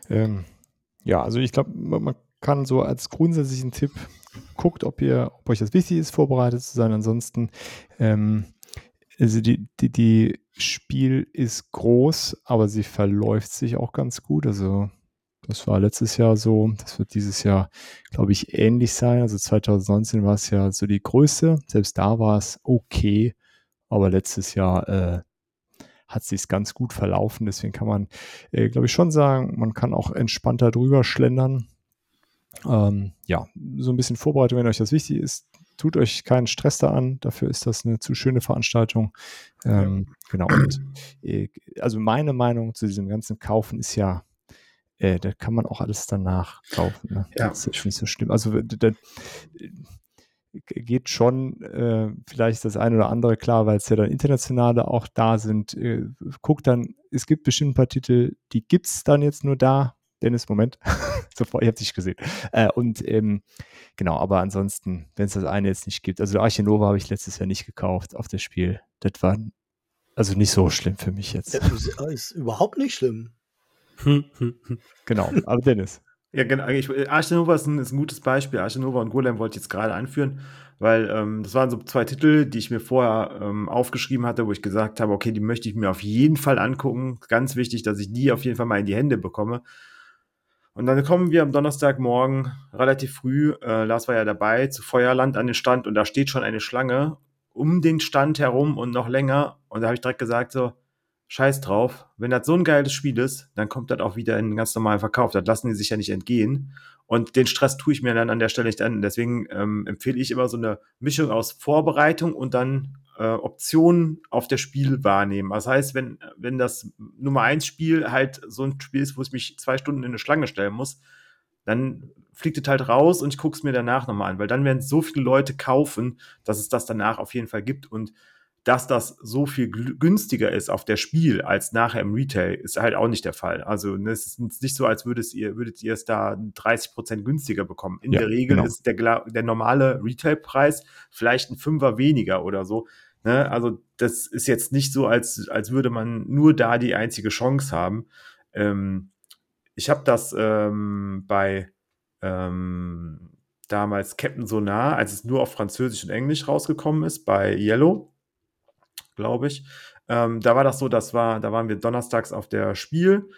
Ähm, ja, also ich glaube, man kann so als grundsätzlichen Tipp, guckt, ob ihr, ob euch das wichtig ist, vorbereitet zu sein. Ansonsten, ähm, also die, die, die Spiel ist groß, aber sie verläuft sich auch ganz gut. Also das war letztes Jahr so. Das wird dieses Jahr, glaube ich, ähnlich sein. Also 2019 war es ja so die größte. Selbst da war es okay. Aber letztes Jahr äh, hat sich ganz gut verlaufen. Deswegen kann man, äh, glaube ich, schon sagen, man kann auch entspannter drüber schlendern. Ähm, ja, so ein bisschen Vorbereitung, wenn euch das wichtig ist. Tut euch keinen Stress da an, dafür ist das eine zu schöne Veranstaltung. Ähm, ja. Genau. Und, äh, also meine Meinung zu diesem ganzen Kaufen ist ja, äh, da kann man auch alles danach kaufen. Ne? Ja. Das ist nicht so schlimm. Also da, geht schon äh, vielleicht das eine oder andere klar, weil es ja dann internationale auch da sind. Äh, guckt dann, es gibt bestimmt ein paar Titel, die gibt es dann jetzt nur da. Dennis, Moment. Sofort, ich habe dich gesehen. Äh, und ähm, genau, aber ansonsten, wenn es das eine jetzt nicht gibt, also Arche Nova habe ich letztes Jahr nicht gekauft auf das Spiel. Das war also nicht so schlimm für mich jetzt. Das ist, ist überhaupt nicht schlimm. genau, aber Dennis. Ja, genau. Arche Nova ist ein, ist ein gutes Beispiel. Arche Nova und Golem wollte ich jetzt gerade anführen, weil ähm, das waren so zwei Titel, die ich mir vorher ähm, aufgeschrieben hatte, wo ich gesagt habe, okay, die möchte ich mir auf jeden Fall angucken. Ganz wichtig, dass ich die auf jeden Fall mal in die Hände bekomme. Und dann kommen wir am Donnerstagmorgen relativ früh, äh, Lars war ja dabei, zu Feuerland an den Stand und da steht schon eine Schlange um den Stand herum und noch länger. Und da habe ich direkt gesagt so, scheiß drauf. Wenn das so ein geiles Spiel ist, dann kommt das auch wieder in den ganz normalen Verkauf. Das lassen die sich ja nicht entgehen. Und den Stress tue ich mir dann an der Stelle nicht an. Deswegen ähm, empfehle ich immer so eine Mischung aus Vorbereitung und dann äh, Optionen auf der Spiel wahrnehmen. Das heißt, wenn, wenn das Nummer eins Spiel halt so ein Spiel ist, wo ich mich zwei Stunden in eine Schlange stellen muss, dann fliegt es halt raus und ich gucke es mir danach nochmal an, weil dann werden so viele Leute kaufen, dass es das danach auf jeden Fall gibt. Und dass das so viel günstiger ist auf der Spiel als nachher im Retail, ist halt auch nicht der Fall. Also ne, es ist nicht so, als würdet ihr, würdet ihr es da 30 Prozent günstiger bekommen. In ja, der Regel genau. ist der, der normale Retailpreis vielleicht ein Fünfer weniger oder so. Ne? Also das ist jetzt nicht so, als, als würde man nur da die einzige Chance haben. Ähm, ich habe das ähm, bei ähm, damals Captain Sonar, als es nur auf Französisch und Englisch rausgekommen ist, bei Yellow, glaube ich. Ähm, da war das so, das war, da waren wir donnerstags auf der Spiel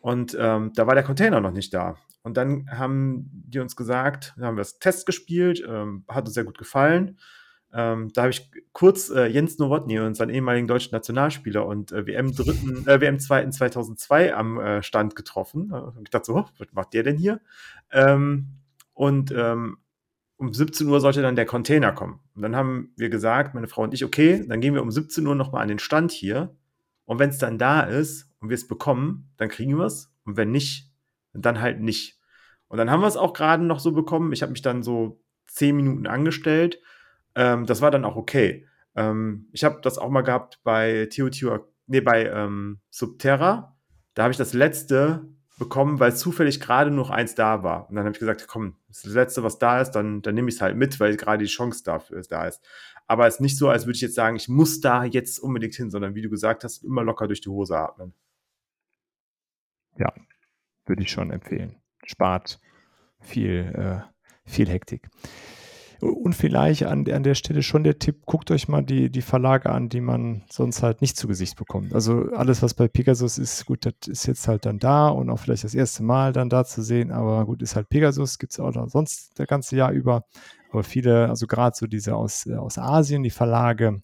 und ähm, da war der Container noch nicht da. Und dann haben die uns gesagt, haben wir das Test gespielt, ähm, hat uns sehr gut gefallen. Ähm, da habe ich kurz äh, Jens Nowotny, unseren ehemaligen deutschen Nationalspieler und äh, WM dritten, äh, WM zweiten 2002 am äh, Stand getroffen. Äh, ich dachte so, was macht der denn hier? Ähm, und ähm, um 17 Uhr sollte dann der Container kommen. Und dann haben wir gesagt, meine Frau und ich, okay, dann gehen wir um 17 Uhr nochmal an den Stand hier. Und wenn es dann da ist und wir es bekommen, dann kriegen wir es. Und wenn nicht, dann halt nicht. Und dann haben wir es auch gerade noch so bekommen. Ich habe mich dann so zehn Minuten angestellt. Ähm, das war dann auch okay. Ähm, ich habe das auch mal gehabt bei Teotihuacan, nee, bei ähm, Subterra. Da habe ich das letzte bekommen, weil zufällig gerade noch eins da war. Und dann habe ich gesagt, komm, das, ist das Letzte, was da ist, dann, dann nehme ich es halt mit, weil gerade die Chance dafür da ist. Aber es ist nicht so, als würde ich jetzt sagen, ich muss da jetzt unbedingt hin, sondern wie du gesagt hast, immer locker durch die Hose atmen. Ja, würde ich schon empfehlen. Spart viel, äh, viel Hektik. Und vielleicht an, an der Stelle schon der Tipp, guckt euch mal die, die Verlage an, die man sonst halt nicht zu Gesicht bekommt. Also alles, was bei Pegasus ist, gut, das ist jetzt halt dann da und auch vielleicht das erste Mal dann da zu sehen, aber gut, ist halt Pegasus, gibt es auch noch sonst das ganze Jahr über. Aber viele, also gerade so diese aus, äh, aus Asien, die Verlage,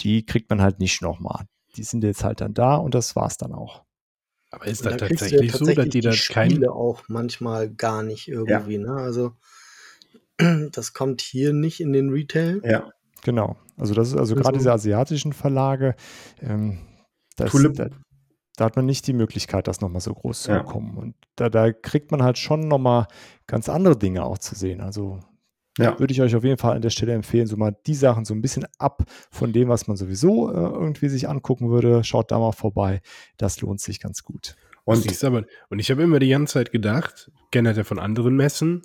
die kriegt man halt nicht nochmal. Die sind jetzt halt dann da und das war's dann auch. Aber ist das da tatsächlich, ja tatsächlich so, dass die, die das kein auch manchmal gar nicht irgendwie, ja. ne? Also das kommt hier nicht in den Retail. Ja. Genau. Also das ist also gerade diese asiatischen Verlage, ähm, das, da, da, hat man nicht die Möglichkeit, das nochmal so groß zu ja. bekommen. Und da, da, kriegt man halt schon nochmal ganz andere Dinge auch zu sehen. Also ja. würde ich euch auf jeden Fall an der Stelle empfehlen, so mal die Sachen so ein bisschen ab von dem, was man sowieso äh, irgendwie sich angucken würde. Schaut da mal vorbei. Das lohnt sich ganz gut. Und, aber, und ich habe immer die ganze Zeit gedacht, ja von anderen Messen,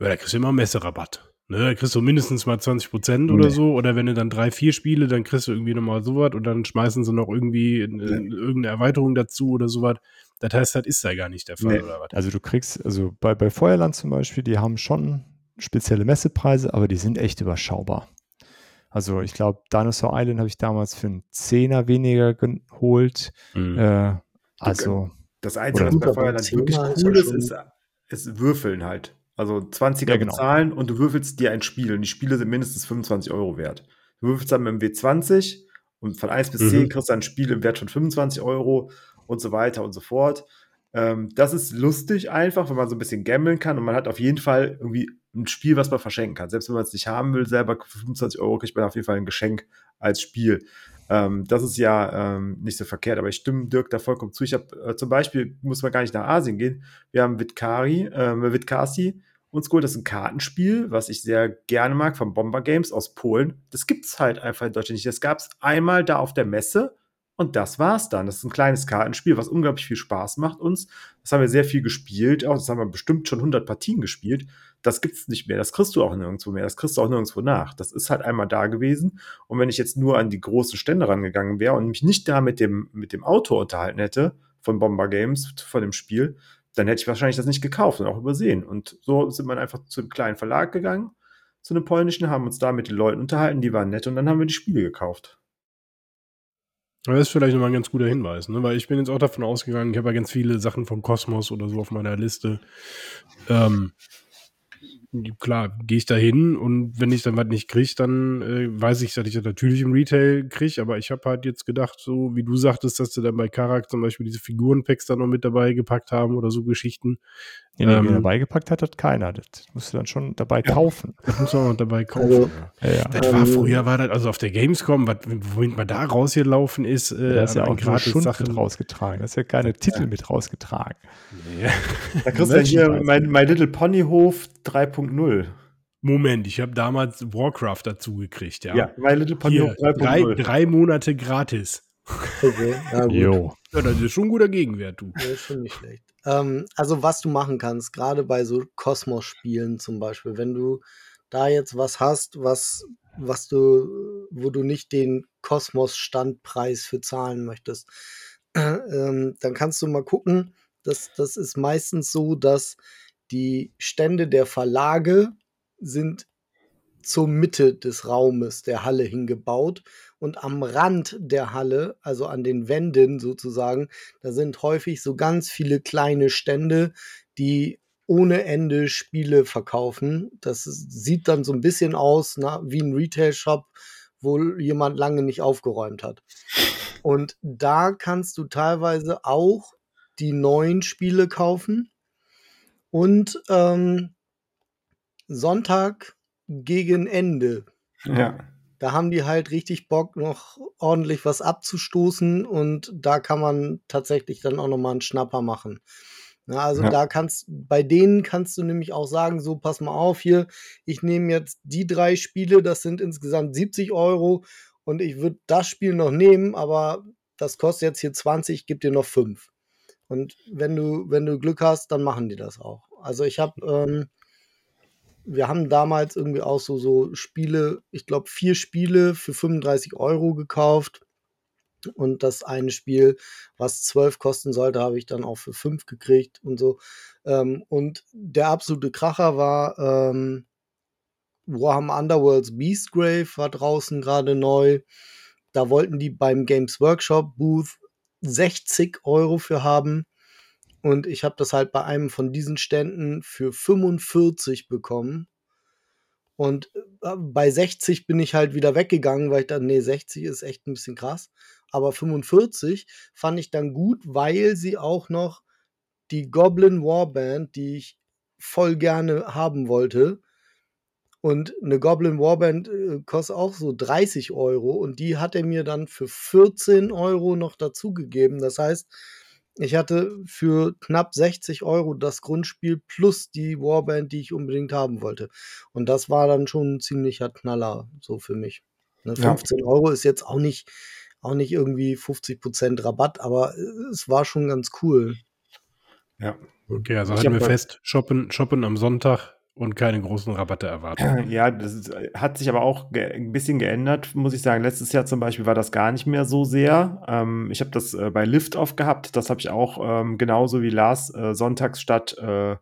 ja, da kriegst du immer Messerabatt. Ne, da kriegst du mindestens mal 20 Prozent oder nee. so. Oder wenn du dann drei, vier Spiele, dann kriegst du irgendwie nochmal sowas und dann schmeißen sie noch irgendwie eine, irgendeine Erweiterung dazu oder sowas. Das heißt, das ist da gar nicht der Fall, nee. oder was? Also du kriegst, also bei, bei Feuerland zum Beispiel, die haben schon spezielle Messepreise, aber die sind echt überschaubar. Also ich glaube, Dinosaur Island habe ich damals für einen Zehner weniger geholt. Mhm. Äh, also das Einzige, was bei Feuerland wirklich cool ist, ist, ist Würfeln halt. Also 20er ja, genau. bezahlen und du würfelst dir ein Spiel und die Spiele sind mindestens 25 Euro wert. Du würfelst dann mit dem W20 und von 1 bis mhm. 10 kriegst du ein Spiel im Wert von 25 Euro und so weiter und so fort. Ähm, das ist lustig einfach, wenn man so ein bisschen gambeln kann und man hat auf jeden Fall irgendwie ein Spiel, was man verschenken kann. Selbst wenn man es nicht haben will, selber für 25 Euro kriegt man auf jeden Fall ein Geschenk als Spiel. Ähm, das ist ja ähm, nicht so verkehrt, aber ich stimme Dirk da vollkommen zu. Ich habe äh, zum Beispiel, muss man gar nicht nach Asien gehen, wir haben Vitkari, äh, Vitkasi uns geholt. Das ist ein Kartenspiel, was ich sehr gerne mag, von Bomber Games aus Polen. Das gibt es halt einfach in Deutschland nicht. Das gab es einmal da auf der Messe und das war's dann. Das ist ein kleines Kartenspiel, was unglaublich viel Spaß macht uns. Das haben wir sehr viel gespielt. Auch das haben wir bestimmt schon 100 Partien gespielt. Das gibt's nicht mehr. Das kriegst du auch nirgendwo mehr. Das kriegst du auch nirgendwo nach. Das ist halt einmal da gewesen. Und wenn ich jetzt nur an die großen Stände rangegangen wäre und mich nicht da mit dem, mit dem Autor unterhalten hätte, von Bomber Games, von dem Spiel, dann hätte ich wahrscheinlich das nicht gekauft und auch übersehen. Und so sind wir einfach zu einem kleinen Verlag gegangen, zu einem polnischen, haben uns da mit den Leuten unterhalten, die waren nett und dann haben wir die Spiele gekauft. Das ist vielleicht nochmal ein ganz guter Hinweis, ne? weil ich bin jetzt auch davon ausgegangen, ich habe ja ganz viele Sachen vom Kosmos oder so auf meiner Liste. Ähm, klar, gehe ich da hin und wenn ich dann was nicht kriege, dann äh, weiß ich, dass ich das natürlich im Retail kriege, aber ich habe halt jetzt gedacht, so wie du sagtest, dass du dann bei Karak zum Beispiel diese Figurenpacks da noch mit dabei gepackt haben oder so Geschichten. Ja, ähm, dabei gepackt hat, hat keiner. Das musst du dann schon dabei ja, kaufen. Das musst du auch noch dabei kaufen. Also, ja. Das war früher, war das, also auf der Gamescom, was, wohin man da rausgelaufen ist, äh, da ist ja auch gratis Schund Sachen mit rausgetragen. Das ist ja keine Titel mit rausgetragen. Ja. Da kriegst du hier mein, My Little Ponyhof 3.0. Moment, ich habe damals Warcraft dazu gekriegt, ja. Ja, My Little Ponyhof 3.0. Drei, drei Monate gratis. Okay, ja, gut. Jo. Ja, das ist schon ein guter Gegenwert, du. Das ist schon nicht schlecht. Ähm, also, was du machen kannst, gerade bei so Kosmos-Spielen zum Beispiel, wenn du da jetzt was hast, was, was du, wo du nicht den Kosmos-Standpreis für zahlen möchtest, äh, ähm, dann kannst du mal gucken. das, das ist meistens so, dass die Stände der Verlage sind zur Mitte des Raumes der Halle hingebaut und am Rand der Halle, also an den Wänden sozusagen, da sind häufig so ganz viele kleine Stände, die ohne Ende Spiele verkaufen. Das sieht dann so ein bisschen aus na, wie ein Retail-Shop, wo jemand lange nicht aufgeräumt hat. Und da kannst du teilweise auch die neuen Spiele kaufen. Und ähm, Sonntag gegen Ende. Ja. Da haben die halt richtig Bock, noch ordentlich was abzustoßen und da kann man tatsächlich dann auch nochmal einen Schnapper machen. Ja, also Ja. da kannst, bei denen kannst du nämlich auch sagen, so, pass mal auf hier, ich nehme jetzt die drei Spiele, das sind insgesamt 70 Euro und ich würde das Spiel noch nehmen, aber das kostet jetzt hier 20, ich gebe dir noch fünf. Und wenn du, wenn du Glück hast, dann machen die das auch. Also ich habe, ähm, wir haben damals irgendwie auch so, so Spiele, ich glaube vier Spiele für 35 Euro gekauft. Und das eine Spiel, was 12 kosten sollte, habe ich dann auch für 5 gekriegt und so. Ähm, und der absolute Kracher war ähm, Warhammer Underworlds Beastgrave war draußen gerade neu. Da wollten die beim Games Workshop Booth 60 Euro für haben. Und ich habe das halt bei einem von diesen Ständen für 45 bekommen. Und äh, bei 60 bin ich halt wieder weggegangen, weil ich dachte, nee, 60 ist echt ein bisschen krass. Aber 45 fand ich dann gut, weil sie auch noch die Goblin Warband, die ich voll gerne haben wollte, und eine Goblin Warband äh, kostet auch so 30 Euro und die hat er mir dann für 14 Euro noch dazugegeben. Das heißt, ich hatte für knapp 60 Euro das Grundspiel plus die Warband, die ich unbedingt haben wollte. Und das war dann schon ein ziemlicher Knaller, so für mich. Ne, Ja. 15 Euro ist jetzt auch nicht, auch nicht irgendwie 50% Rabatt, aber äh, es war schon ganz cool. Ja. Okay, also Ich halten wir fest, shoppen, shoppen am Sonntag und keine großen Rabatte erwarten. Ja, das ist, hat sich aber auch ein bisschen geändert, muss ich sagen. Letztes Jahr zum Beispiel war das gar nicht mehr so sehr. Ähm, ich habe das äh, bei Liftoff gehabt. Das habe ich auch ähm, genauso wie Lars äh, sonntags statt äh,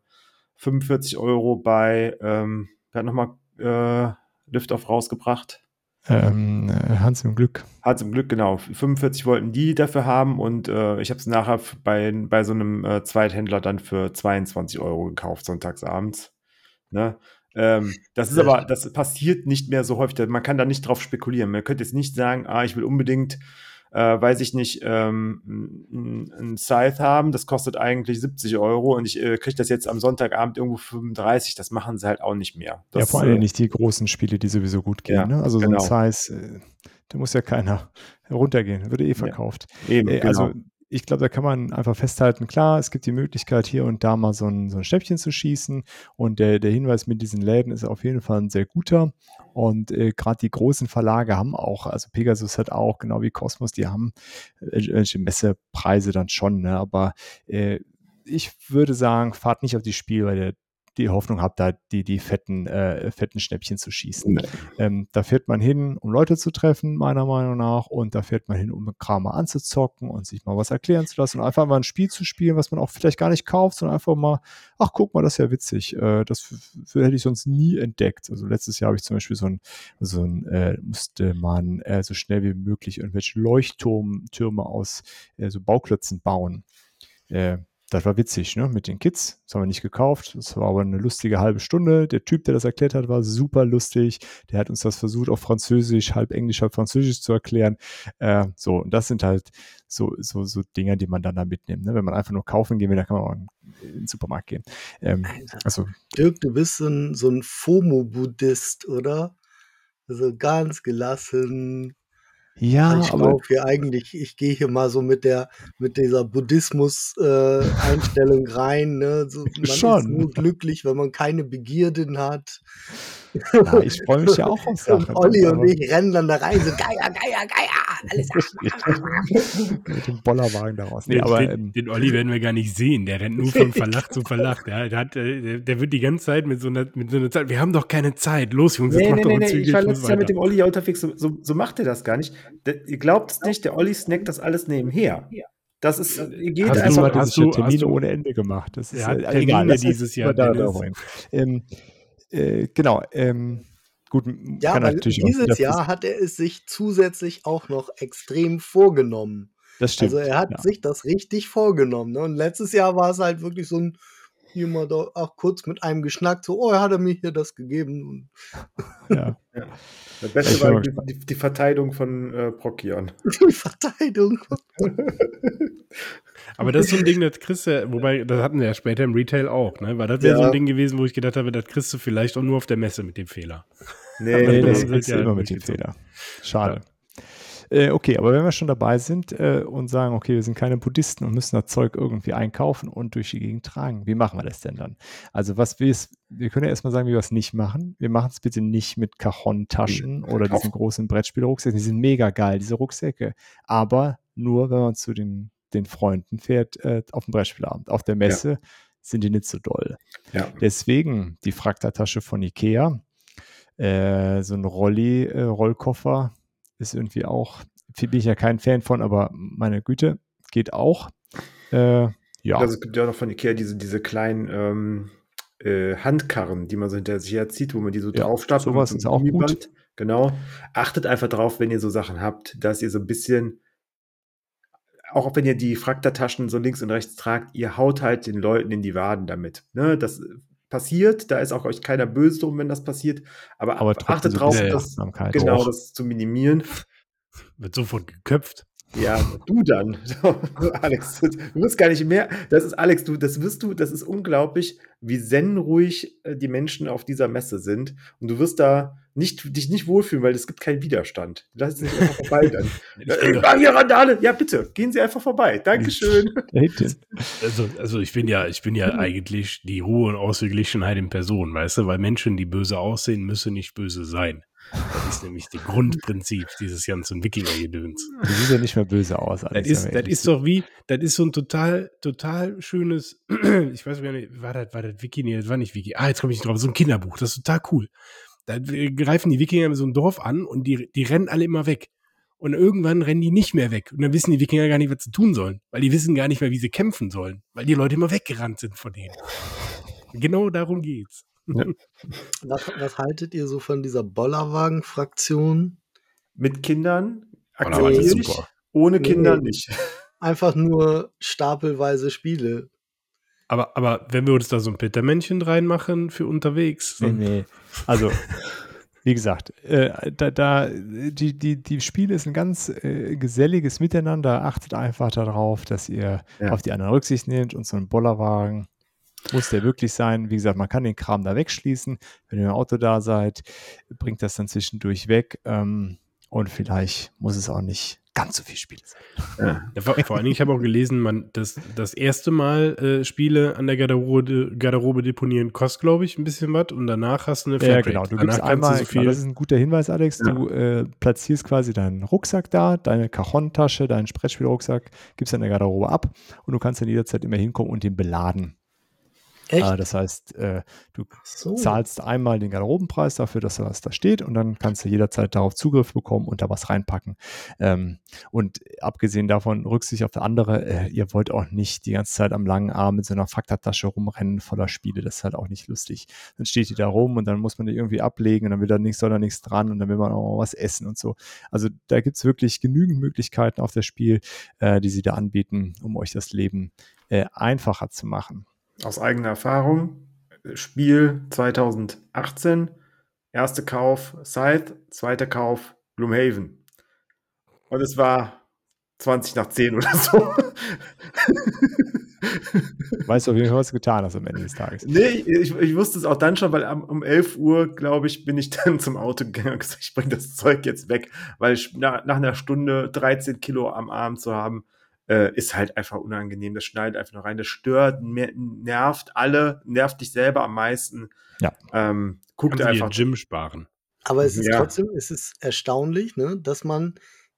45 Euro bei, ähm, wer hat nochmal äh, Liftoff rausgebracht? Ähm, äh, Hans im Glück. Hat zum Glück, genau. 45 wollten die dafür haben und äh, ich habe es nachher bei, bei so einem äh, Zweithändler dann für 22 Euro gekauft, sonntags abends. Ne? Ähm, das ist aber, das passiert nicht mehr so häufig. Man kann da nicht drauf spekulieren. Man könnte jetzt nicht sagen, ah, ich will unbedingt, äh, weiß ich nicht, ähm, ein, Scythe haben, das kostet eigentlich 70 Euro und ich äh, kriege das jetzt am Sonntagabend irgendwo für 35. Das machen sie halt auch nicht mehr. ja, Das, vor allem äh, nicht die großen Spiele, die sowieso gut gehen. Ja, ne? Also genau. so ein Size, äh, da muss ja keiner runtergehen, würde eh verkauft. Eben, Äh, genau. Ich glaube, da kann man einfach festhalten, klar, es gibt die Möglichkeit, hier und da mal so ein, so ein Stäbchen zu schießen. Und der, der Hinweis mit diesen Läden ist auf jeden Fall ein sehr guter. Und äh, gerade die großen Verlage haben auch, also Pegasus hat auch, genau wie Cosmos, die haben äh, welche Messepreise dann schon. Ne? Aber äh, ich würde sagen, fahrt nicht auf die Spiel, weil ihr die Hoffnung habt, da die, die fetten, äh, fetten Schnäppchen zu schießen. Nee. Ähm, da fährt man hin, um Leute zu treffen, meiner Meinung nach, und da fährt man hin, um Kram mal anzuzocken und sich mal was erklären zu lassen und einfach mal ein Spiel zu spielen, was man auch vielleicht gar nicht kauft, sondern einfach mal, ach guck mal, das ist ja witzig. Äh, das hätte ich sonst nie entdeckt. Also letztes Jahr habe ich zum Beispiel so ein, so ein äh, musste man äh, so schnell wie möglich irgendwelche Leuchttürme aus äh, so Bauklötzen bauen. Äh, das war witzig, ne? Mit den Kids. Das haben wir nicht gekauft. Das war aber eine lustige halbe Stunde. Der Typ, der das erklärt hat, war super lustig. Der hat uns das versucht, auf Französisch, halb Englisch, halb Französisch zu erklären. Äh, so, und das sind halt so, so, so Dinger, die man dann da mitnimmt. Ne? Wenn man einfach nur kaufen gehen will, dann kann man auch in den Supermarkt gehen. Ähm, also, Dirk, du bist so ein, so ein FOMO-Buddhist, oder? Also ganz gelassen. Ja, ich aber laufe hier eigentlich, ich gehe hier mal so mit der, mit dieser Buddhismus-Einstellung rein. Ne? So, man ist Schon. nur glücklich, wenn man keine Begierden hat. na, ich freue mich ja auch auf Sachen. Und Olli und aber- ich rennen dann da rein, so Geier, Geier, Geier, alles mit dem Bollerwagen daraus. Nee, den, aber den, den Olli werden wir gar nicht sehen. Der rennt nur von Verlacht zu Verlacht. Der, der, hat, äh, der, der wird die ganze Zeit mit so, einer, mit so einer Zeit. Wir haben doch keine Zeit. Los, Jungs, jetzt Nee, macht nee, doch nee, uns nee. zügig Ich war letztes Jahr mit dem Olli ja unterwegs. So, so, so macht er das gar nicht. Der, ihr glaubt es nicht, der Olli snackt das alles nebenher. Das ist, ihr geht Hast du, einfach. hast du, Termine hast du, ohne Ende gemacht. Das ist ja, äh, Termine egal. Das dieses Jahr. Da, ähm, äh, genau. Ähm, gut, ja, aber dieses Jahr hat er es sich zusätzlich auch noch extrem vorgenommen. Das stimmt. Also er hat ja. sich das richtig vorgenommen. Ne? Und letztes Jahr war es halt wirklich so ein jemand auch kurz mit einem geschnackt, so, oh, er hat er mir hier das gegeben. Ja. ja. Das Beste ich war die, die, Verteidigung von äh, Prokion. Die Verteidigung. Aber das ist so ein Ding, das kriegst du, wobei, das hatten wir ja später im Retail auch, ne? Weil das wäre ja. so ein Ding gewesen, wo ich gedacht habe, das kriegst du vielleicht auch nur auf der Messe mit dem Fehler. Nee, nee das kriegst du ja immer mit dem Fehler. Schade. Äh, okay, aber wenn wir schon dabei sind äh, und sagen, okay, wir sind keine Buddhisten und müssen das Zeug irgendwie einkaufen und durch die Gegend tragen, wie machen wir das denn dann? Also was wir wir können ja erstmal sagen, wie wir es nicht machen. Wir machen es bitte nicht mit Cajon-Taschen oder diesen großen Brettspielrucksäcken. Die sind mega geil, diese Rucksäcke. Aber nur, wenn man zu den, den Freunden fährt äh, auf dem Brettspielabend. Auf der Messe ja. sind die nicht so doll. Ja. Deswegen die Frakta-Tasche von Ikea. Äh, so ein Rolli, äh, Rollkoffer, ist irgendwie auch, bin ich ja kein Fan von, aber meine Güte, geht auch. Äh, ja. Also es gibt ja noch von Ikea diese, diese kleinen ähm, äh, Handkarren, die man so hinter sich herzieht, wo man die so ja, draufstapelt. Sowas ist auch gut. Genau. Achtet einfach drauf, wenn ihr so Sachen habt, dass ihr so ein bisschen, auch wenn ihr die Frakta-Taschen so links und rechts tragt, ihr haut halt den Leuten in die Waden damit. Ne? Das passiert, da ist auch euch keiner böse drum, wenn das passiert, aber, aber achtet drauf, das, genau das zu minimieren. Wird sofort geköpft. Ja, du dann, Alex. Du wirst gar nicht mehr. Das ist Alex, du, das wirst du, das ist unglaublich, wie zen-ruhig äh, die Menschen auf dieser Messe sind. Und du wirst da nicht, dich nicht wohlfühlen, weil es gibt keinen Widerstand. Lass es nicht einfach vorbei dann. äh, hier Randale! Ja, bitte, gehen Sie einfach vorbei. Dankeschön. also, also ich bin ja, ich bin ja eigentlich die Ruhe und Ausgeglichenheit in Person, weißt du, weil Menschen, die böse aussehen, müssen nicht böse sein. Das ist nämlich das Grundprinzip dieses ganzen Wikinger-Gedöns. Die sieht ja nicht mehr böse aus. Das ist, das ist doch wie, das ist so ein total, total schönes, ich weiß gar nicht, war das, war das Wiki? Nee, das war nicht Wiki. Ah, jetzt komme ich nicht drauf. So ein Kinderbuch, das ist total cool. Da greifen die Wikinger so ein Dorf an und die, die rennen alle immer weg. Und irgendwann rennen die nicht mehr weg. Und dann wissen die Wikinger gar nicht, was sie tun sollen. Weil die wissen gar nicht mehr, wie sie kämpfen sollen. Weil die Leute immer weggerannt sind von denen. Genau darum geht's. Ja. Was, was, haltet ihr so von dieser Bollerwagen-Fraktion? Mit Kindern? Akzeptiere super. Ohne Kinder nee, nicht. Einfach nur stapelweise Spiele. Aber, aber wenn wir uns da so ein Petermännchen reinmachen für unterwegs. Nee, nee. Also, wie gesagt, äh, da, da, die, die, die Spiele ist ein ganz äh, geselliges Miteinander. Achtet einfach darauf, dass ihr ja. auf die anderen Rücksicht nehmt und so einen Bollerwagen muss der wirklich sein? Wie gesagt, man kann den Kram da wegschließen. Wenn ihr im Auto da seid, bringt das dann zwischendurch weg. Ähm, und vielleicht muss es auch nicht ganz so viel Spiele sein. Ja. vor, vor allen Dingen, ich habe auch gelesen, man, das, das erste Mal äh, Spiele an der Garderobe, Garderobe deponieren kostet, glaube ich, ein bisschen was und danach hast du eine Flatrate. Ja, genau. Du danach gibst einmal, so genau, das ist ein guter Hinweis, Alex. Ja. Du äh, platzierst quasi deinen Rucksack da, deine Cajon-Tasche, deinen Sprettspielrucksack, gibst an der Garderobe ab und du kannst dann jederzeit immer hinkommen und den beladen. Echt? Äh, das heißt, äh, du so. zahlst einmal den Garderobenpreis dafür, dass was da steht und dann kannst du jederzeit darauf Zugriff bekommen und da was reinpacken. Ähm, und abgesehen davon, Rücksicht auf andere, äh, ihr wollt auch nicht die ganze Zeit am langen Arm mit so einer Faktatasche rumrennen voller Spiele. Das ist halt auch nicht lustig. Dann steht die da rum und dann muss man die irgendwie ablegen und dann will da nichts, da nichts dran und dann will man auch mal was essen und so. Also da gibt es wirklich genügend Möglichkeiten auf das Spiel, die sie da anbieten, um euch das Leben einfacher zu machen aus eigener Erfahrung, Spiel 2018, erster Kauf Scythe, zweiter Kauf Gloomhaven. Und es war 20 nach 10 oder so. Weißt du, wie was du getan hast am Ende des Tages? Nee, ich, ich wusste es auch dann schon, weil um 11 Uhr, glaube ich, bin ich dann zum Auto gegangen und gesagt, ich bringe das Zeug jetzt weg, weil ich nach, nach einer Stunde 13 Kilo am Arm zu haben, äh, ist halt einfach unangenehm. Das schneidet einfach noch rein. Das stört, nervt alle, nervt dich selber am meisten. Ja. Ähm, guckt einfach. Gym sparen. Aber es ist ja. trotzdem, es ist erstaunlich, ne, dass man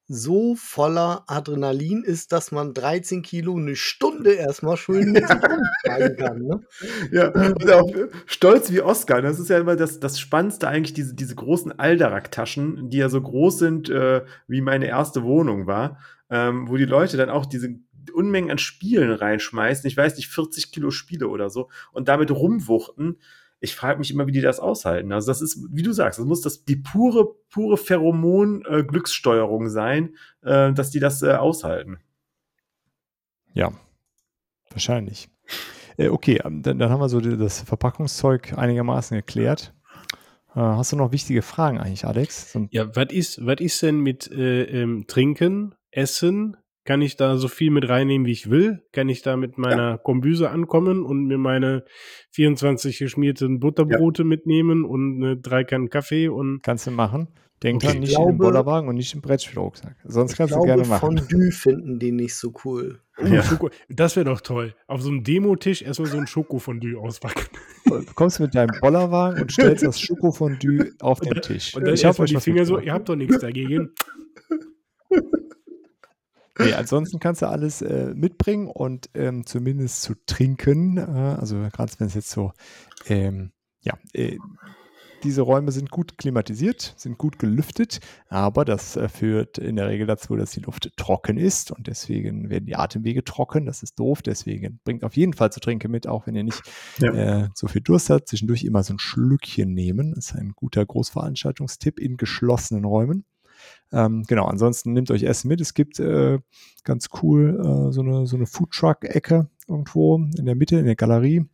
so voller Adrenalin ist, dass man 13 Kilo eine Stunde erstmal schön mit sich rumtragen kann. Ne? Ja, und auch stolz wie Oscar. Das ist ja immer das, das Spannendste eigentlich, diese, diese großen Aldarak-Taschen, die ja so groß sind, äh, wie meine erste Wohnung war ähm, wo die Leute dann auch diese Unmengen an Spielen reinschmeißen, ich weiß nicht, 40 Kilo Spiele oder so, und damit rumwuchten. Ich frage mich immer, wie die das aushalten. Also das ist, wie du sagst, das muss das die pure, pure Pheromon-Glückssteuerung äh, sein, äh, dass die das äh, aushalten. Ja, wahrscheinlich. Äh, okay, ähm, dann, dann, haben wir so das Verpackungszeug einigermaßen geklärt. Äh, hast du noch wichtige Fragen eigentlich, Alex? So ja, was ist, was ist denn mit äh, ähm, Trinken, Essen? Kann ich da so viel mit reinnehmen, wie ich will? Kann ich da mit meiner ja. Kombüse ankommen und mir meine 24 geschmierten Butterbrote ja. mitnehmen und äh, drei Kannen Kaffee und. Kannst du machen. Denk dran, nicht glaube, im Bollerwagen und nicht im Brettspielrucksack. Sonst kannst glaube, du gerne machen. Fondue finden die nicht so cool. Oh, ja. das wäre doch toll. Auf so einem Demotisch erstmal so ein Schokofondue auspacken. Du kommst mit deinem Bollerwagen und stellst das Schokofondue auf den Tisch. Und dann ich habe die Finger so, ihr habt doch nichts dagegen. Nee, ansonsten kannst du alles äh, mitbringen und ähm, zumindest zu trinken, äh, also gerade wenn es jetzt so ähm, ja, äh, diese Räume sind gut klimatisiert, sind gut gelüftet, aber das äh, führt in der Regel dazu, dass die Luft trocken ist und deswegen werden die Atemwege trocken. Das ist doof. Deswegen bringt auf jeden Fall zu trinken mit, auch wenn ihr nicht ja. äh, so viel Durst habt. Zwischendurch immer so ein Schlückchen nehmen. Das ist ein guter Großveranstaltungstipp in geschlossenen Räumen. Ähm, genau, ansonsten nehmt euch Essen mit. Es gibt äh, ganz cool äh, so eine, so eine Foodtruck-Ecke irgendwo in der Mitte, in der Galerie.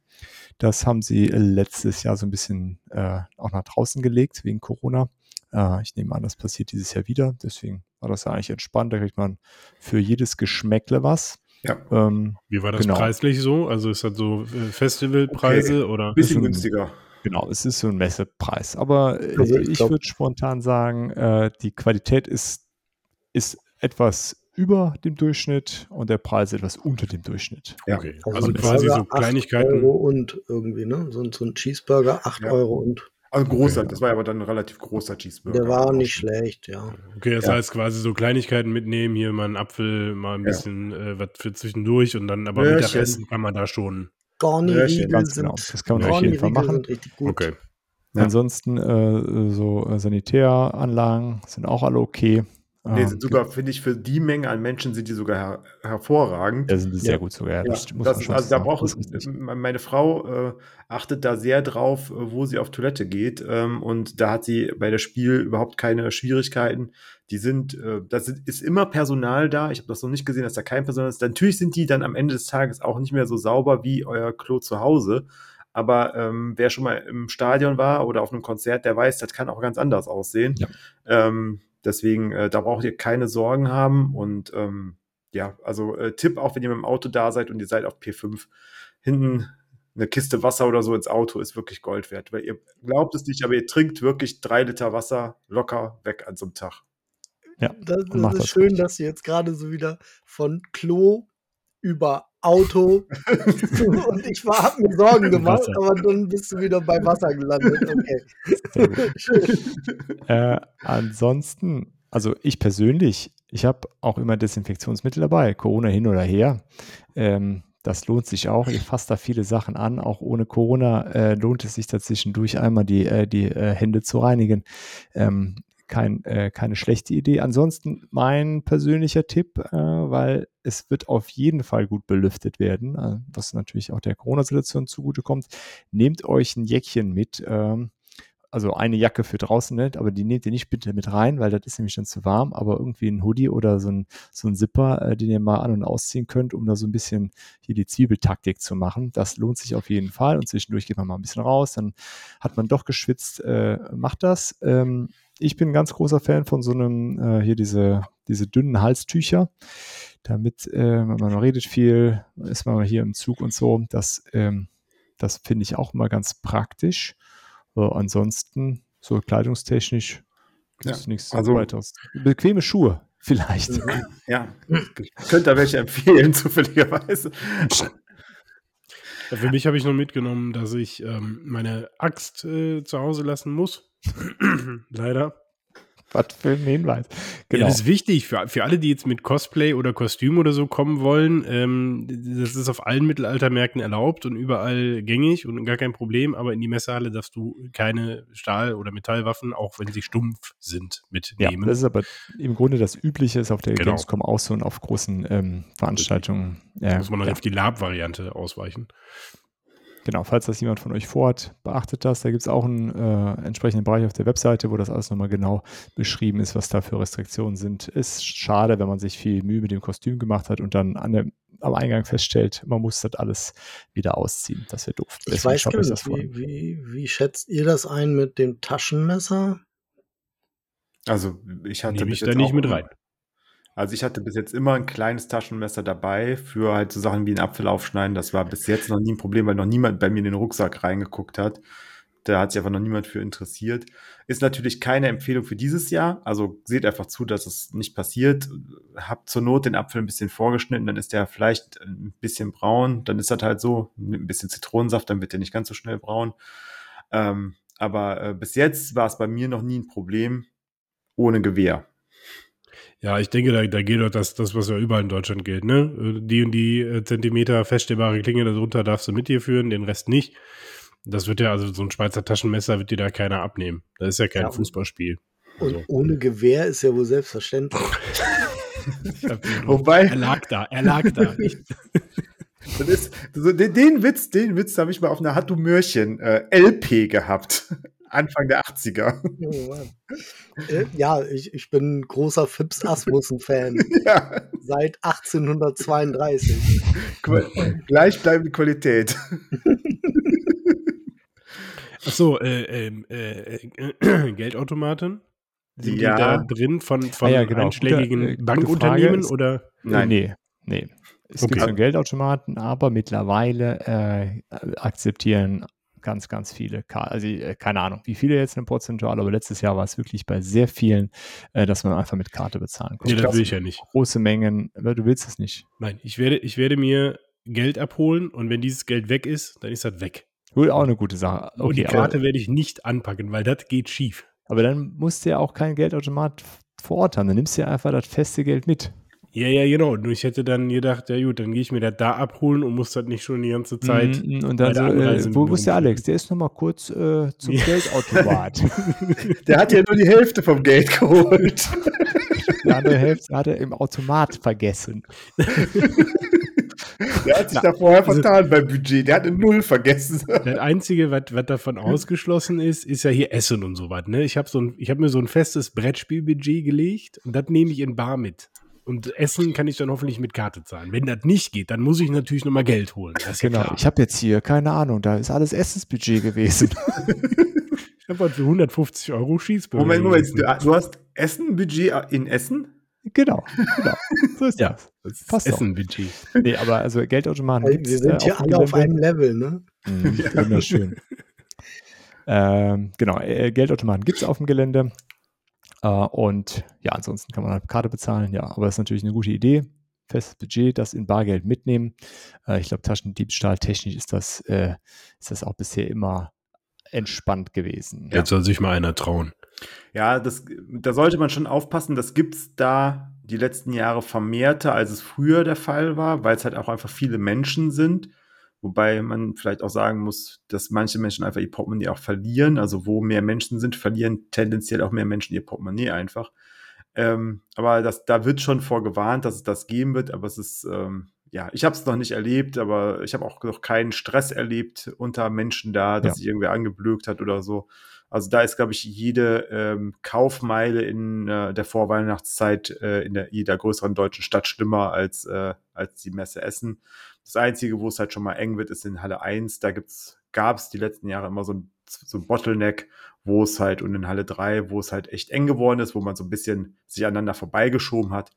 Das haben sie letztes Jahr so ein bisschen äh, auch nach draußen gelegt wegen Corona. Äh, ich nehme an, das passiert dieses Jahr wieder. Deswegen war das ja eigentlich entspannt. Da kriegt man für jedes Geschmäckle was. Ja. Ähm, Wie war das genau. preislich so? Also ist das so äh, Festivalpreise okay. oder? Bisschen günstiger. Genau, es ist so ein Messepreis. Aber äh, also ich, ich würde spontan sagen, äh, die Qualität ist, ist etwas über dem Durchschnitt und der Preis etwas unter dem Durchschnitt. Ja. Okay. Also, also quasi so Kleinigkeiten. Euro und irgendwie, ne? So, so ein Cheeseburger, 8 ja. Euro und. Also großer, okay. das war aber dann ein relativ großer Cheeseburger. Der war nicht schlecht, ja. Okay, das ja. heißt quasi so Kleinigkeiten mitnehmen, hier mal einen Apfel, mal ein bisschen äh, was für zwischendurch und dann aber. Mittagessen kann man da schon. Garni-Riegel sind, genau. Das kann man auf jeden Fall machen. richtig gut. Okay. Ansonsten äh, so äh, Sanitäranlagen sind auch alle okay. Nee, sind sogar, finde ich, für die Menge an Menschen sind die sogar her hervorragend. Ja, sind die sehr ja. gut sogar. Ja, das, das, also da braucht meine Frau äh, achtet da sehr drauf, äh, wo sie auf Toilette geht. Ähm, und da hat sie bei der Spiel überhaupt keine Schwierigkeiten. Die sind, äh, da ist immer Personal da. Ich habe das noch nicht gesehen, dass da kein Personal ist. Natürlich sind die dann am Ende des Tages auch nicht mehr so sauber wie euer Klo zu Hause. Aber ähm, wer schon mal im Stadion war oder auf einem Konzert, der weiß, das kann auch ganz anders aussehen. Ja. Ähm, Deswegen, äh, da braucht ihr keine Sorgen haben. Und ähm, ja, also äh, Tipp, auch wenn ihr mit dem Auto da seid und ihr seid auf P5, hinten eine Kiste Wasser oder so ins Auto ist wirklich Gold wert. Weil ihr glaubt es nicht, aber ihr trinkt wirklich drei Liter Wasser locker weg an so einem Tag. Ja, das, das ist das schön, gut. dass du jetzt gerade so wieder von Klo über Auto und ich habe mir Sorgen gemacht, Wasser. aber dann bist du wieder bei Wasser gelandet. Okay. äh, ansonsten, also ich persönlich, ich habe auch immer Desinfektionsmittel dabei, Corona hin oder her. Ähm, das lohnt sich auch. Ich fasse da viele Sachen an. Auch ohne Corona äh, lohnt es sich dazwischendurch einmal die, äh, die äh, Hände zu reinigen. Ähm, kein, äh, keine schlechte Idee. Ansonsten mein persönlicher Tipp, äh, weil es wird auf jeden Fall gut belüftet werden, äh, was natürlich auch der Corona-Situation zugutekommt. Nehmt euch ein Jäckchen mit. Ähm, also eine Jacke für draußen nicht, aber die nehmt ihr nicht bitte mit rein, weil das ist nämlich dann zu warm, aber irgendwie ein Hoodie oder so ein, so ein Zipper, äh, den ihr mal an- und ausziehen könnt, um da so ein bisschen hier die Zwiebeltaktik zu machen. Das lohnt sich auf jeden Fall und zwischendurch geht man mal ein bisschen raus, dann hat man doch geschwitzt, äh, macht das. Ähm, ich bin ein ganz großer Fan von so einem, äh, hier diese, diese dünnen Halstücher, damit, äh, man redet viel, ist man hier im Zug und so, das, ähm, das finde ich auch immer ganz praktisch. Äh, ansonsten, so kleidungstechnisch, ja, ist nichts also, weiteres. Bequeme Schuhe, vielleicht. Mhm. Ja, ich könnte da welche empfehlen, zufälligerweise. Für mich habe ich noch mitgenommen, dass ich ähm, meine Axt äh, zu Hause lassen muss. Leider. Was für ein Hinweis. Genau. Ja, das ist wichtig für, für alle, die jetzt mit Cosplay oder Kostüm oder so kommen wollen. Ähm, das ist auf allen Mittelaltermärkten erlaubt und überall gängig und gar kein Problem. Aber in die Messehalle darfst du keine Stahl- oder Metallwaffen, auch wenn sie stumpf sind, mitnehmen. Ja, das ist aber im Grunde das Übliche, ist auf der genau. Gamescom auch so und auf großen ähm, Veranstaltungen. Ja, muss man dann ja. auf die Lab-Variante ausweichen. Genau, falls das jemand von euch vorhat, beachtet das. Da gibt es auch einen äh, entsprechenden Bereich auf der Webseite, wo das alles nochmal genau beschrieben ist, was da für Restriktionen sind. Ist schade, wenn man sich viel Mühe mit dem Kostüm gemacht hat und dann an der, am Eingang feststellt, man muss das alles wieder ausziehen. Das wäre doof. Ich weiß gar nicht, wie, wie, wie schätzt ihr das ein mit dem Taschenmesser? Also ich hatte Nehme ich da nicht mit rein. Also ich hatte bis jetzt immer ein kleines Taschenmesser dabei für halt so Sachen wie einen Apfel aufschneiden. Das war bis jetzt noch nie ein Problem, weil noch niemand bei mir in den Rucksack reingeguckt hat. Da hat sich einfach noch niemand für interessiert. Ist natürlich keine Empfehlung für dieses Jahr. Also seht einfach zu, dass es nicht passiert. Habt zur Not den Apfel ein bisschen vorgeschnitten, dann ist der vielleicht ein bisschen braun. Dann ist das halt so, mit ein bisschen Zitronensaft, dann wird der nicht ganz so schnell braun. Ähm, aber äh, bis jetzt war es bei mir noch nie ein Problem ohne Gewehr. Ja, ich denke, da, da geht doch das, das, was ja überall in Deutschland gilt, ne? Die und die äh, Zentimeter feststellbare Klinge darunter darfst du mit dir führen, den Rest nicht. Das wird ja, also so ein Schweizer Taschenmesser wird dir da keiner abnehmen. Das ist ja kein ja, Fußballspiel. Und also. ohne Gewehr ist ja wohl selbstverständlich. Wobei. Er lag da, er lag da. Das ist, den, den Witz, den Witz habe ich mal auf einer Hattu Mörchen äh, LP gehabt. Anfang der 80er. Oh äh, ja, ich, ich bin großer Fips Asmussen-Fan. ja. Seit 1832. Gleichbleibende Qualität. Achso, äh, ähm, äh, äh, Geldautomaten? Sind ja. die da drin von, von ah, ja, genau. einschlägigen Gute, Bankunternehmen ist, oder? Nein, nee, nee. Es okay. gibt so Geldautomaten, aber mittlerweile äh, akzeptieren ganz, ganz viele. Also äh, keine Ahnung, wie viele jetzt eine Prozentual, aber letztes Jahr war es wirklich bei sehr vielen, äh, dass man einfach mit Karte bezahlen konnte. Nee, das will ich ja nicht. Große Mengen, du willst es nicht. Nein, ich werde, ich werde mir Geld abholen und wenn dieses Geld weg ist, dann ist das weg. Gut, auch eine gute Sache. Okay, und die Karte werde ich nicht anpacken, weil das geht schief. Aber dann musst du ja auch kein Geldautomat vor Ort haben. Dann nimmst du ja einfach das feste Geld mit. Ja, ja, genau. Nur ich hätte dann gedacht, ja gut, dann gehe ich mir das da abholen und muss das nicht schon die ganze Zeit. Mm, und dann so, äh, wo ist der Alex? Der ist nochmal kurz äh, zum ja. Geldautomat. der hat ja nur die Hälfte vom Geld geholt. die andere Hälfte hat er im Automat vergessen. Der hat sich Na, da vorher also, vertan beim Budget. Der hat eine Null vergessen. Das Einzige, was, davon ausgeschlossen ist, ist ja hier Essen und so was. Ne? Ich habe so hab mir so ein festes Brettspielbudget gelegt und das nehme ich in Bar mit. Und Essen kann ich dann hoffentlich mit Karte zahlen. Wenn das nicht geht, dann muss ich natürlich nochmal Geld holen. genau. Ja ich habe jetzt hier, keine Ahnung, da ist alles Essensbudget gewesen. ich habe halt für 150 Euro Schießbürger. Moment, Moment, du, du hast Essenbudget in Essen? Genau, genau. So ist ja, das. das Passt Essenbudget. Nee, aber also Geldautomaten gibt Wir sind hier alle auf einem Level, ne? Mhm, ja. Wunderschön. ähm, genau, äh, Geldautomaten gibt es auf dem Gelände. Äh, und ja, ansonsten kann man halt Karte bezahlen, ja, aber das ist natürlich eine gute Idee. Festes Budget, das in Bargeld mitnehmen. Äh, ich glaube, Taschendiebstahl technisch ist das, äh, ist das auch bisher immer entspannt gewesen. Jetzt soll sich mal einer trauen. Ja, das, da sollte man schon aufpassen. Das gibt es da die letzten Jahre vermehrter, als es früher der Fall war, weil es halt auch einfach viele Menschen sind. Wobei man vielleicht auch sagen muss, dass manche Menschen einfach ihr Portemonnaie auch verlieren. Also wo mehr Menschen sind, verlieren tendenziell auch mehr Menschen ihr Portemonnaie einfach. Ähm, aber das, da wird schon vorgewarnt, dass es das geben wird. Aber es ist, ähm, ja, ich habe es noch nicht erlebt, aber ich habe auch noch keinen Stress erlebt unter Menschen da, dass ja. sich irgendwer angeblökt hat oder so. Also da ist, glaube ich, jede ähm, Kaufmeile in äh, der Vorweihnachtszeit äh, in der, jeder größeren deutschen Stadt schlimmer als, äh, als die Messe Essen. Das Einzige, wo es halt schon mal eng wird, ist in Halle 1. Da gab es die letzten Jahre immer so ein, so ein Bottleneck, wo es halt, und in Halle 3, wo es halt echt eng geworden ist, wo man so ein bisschen sich aneinander vorbeigeschoben hat.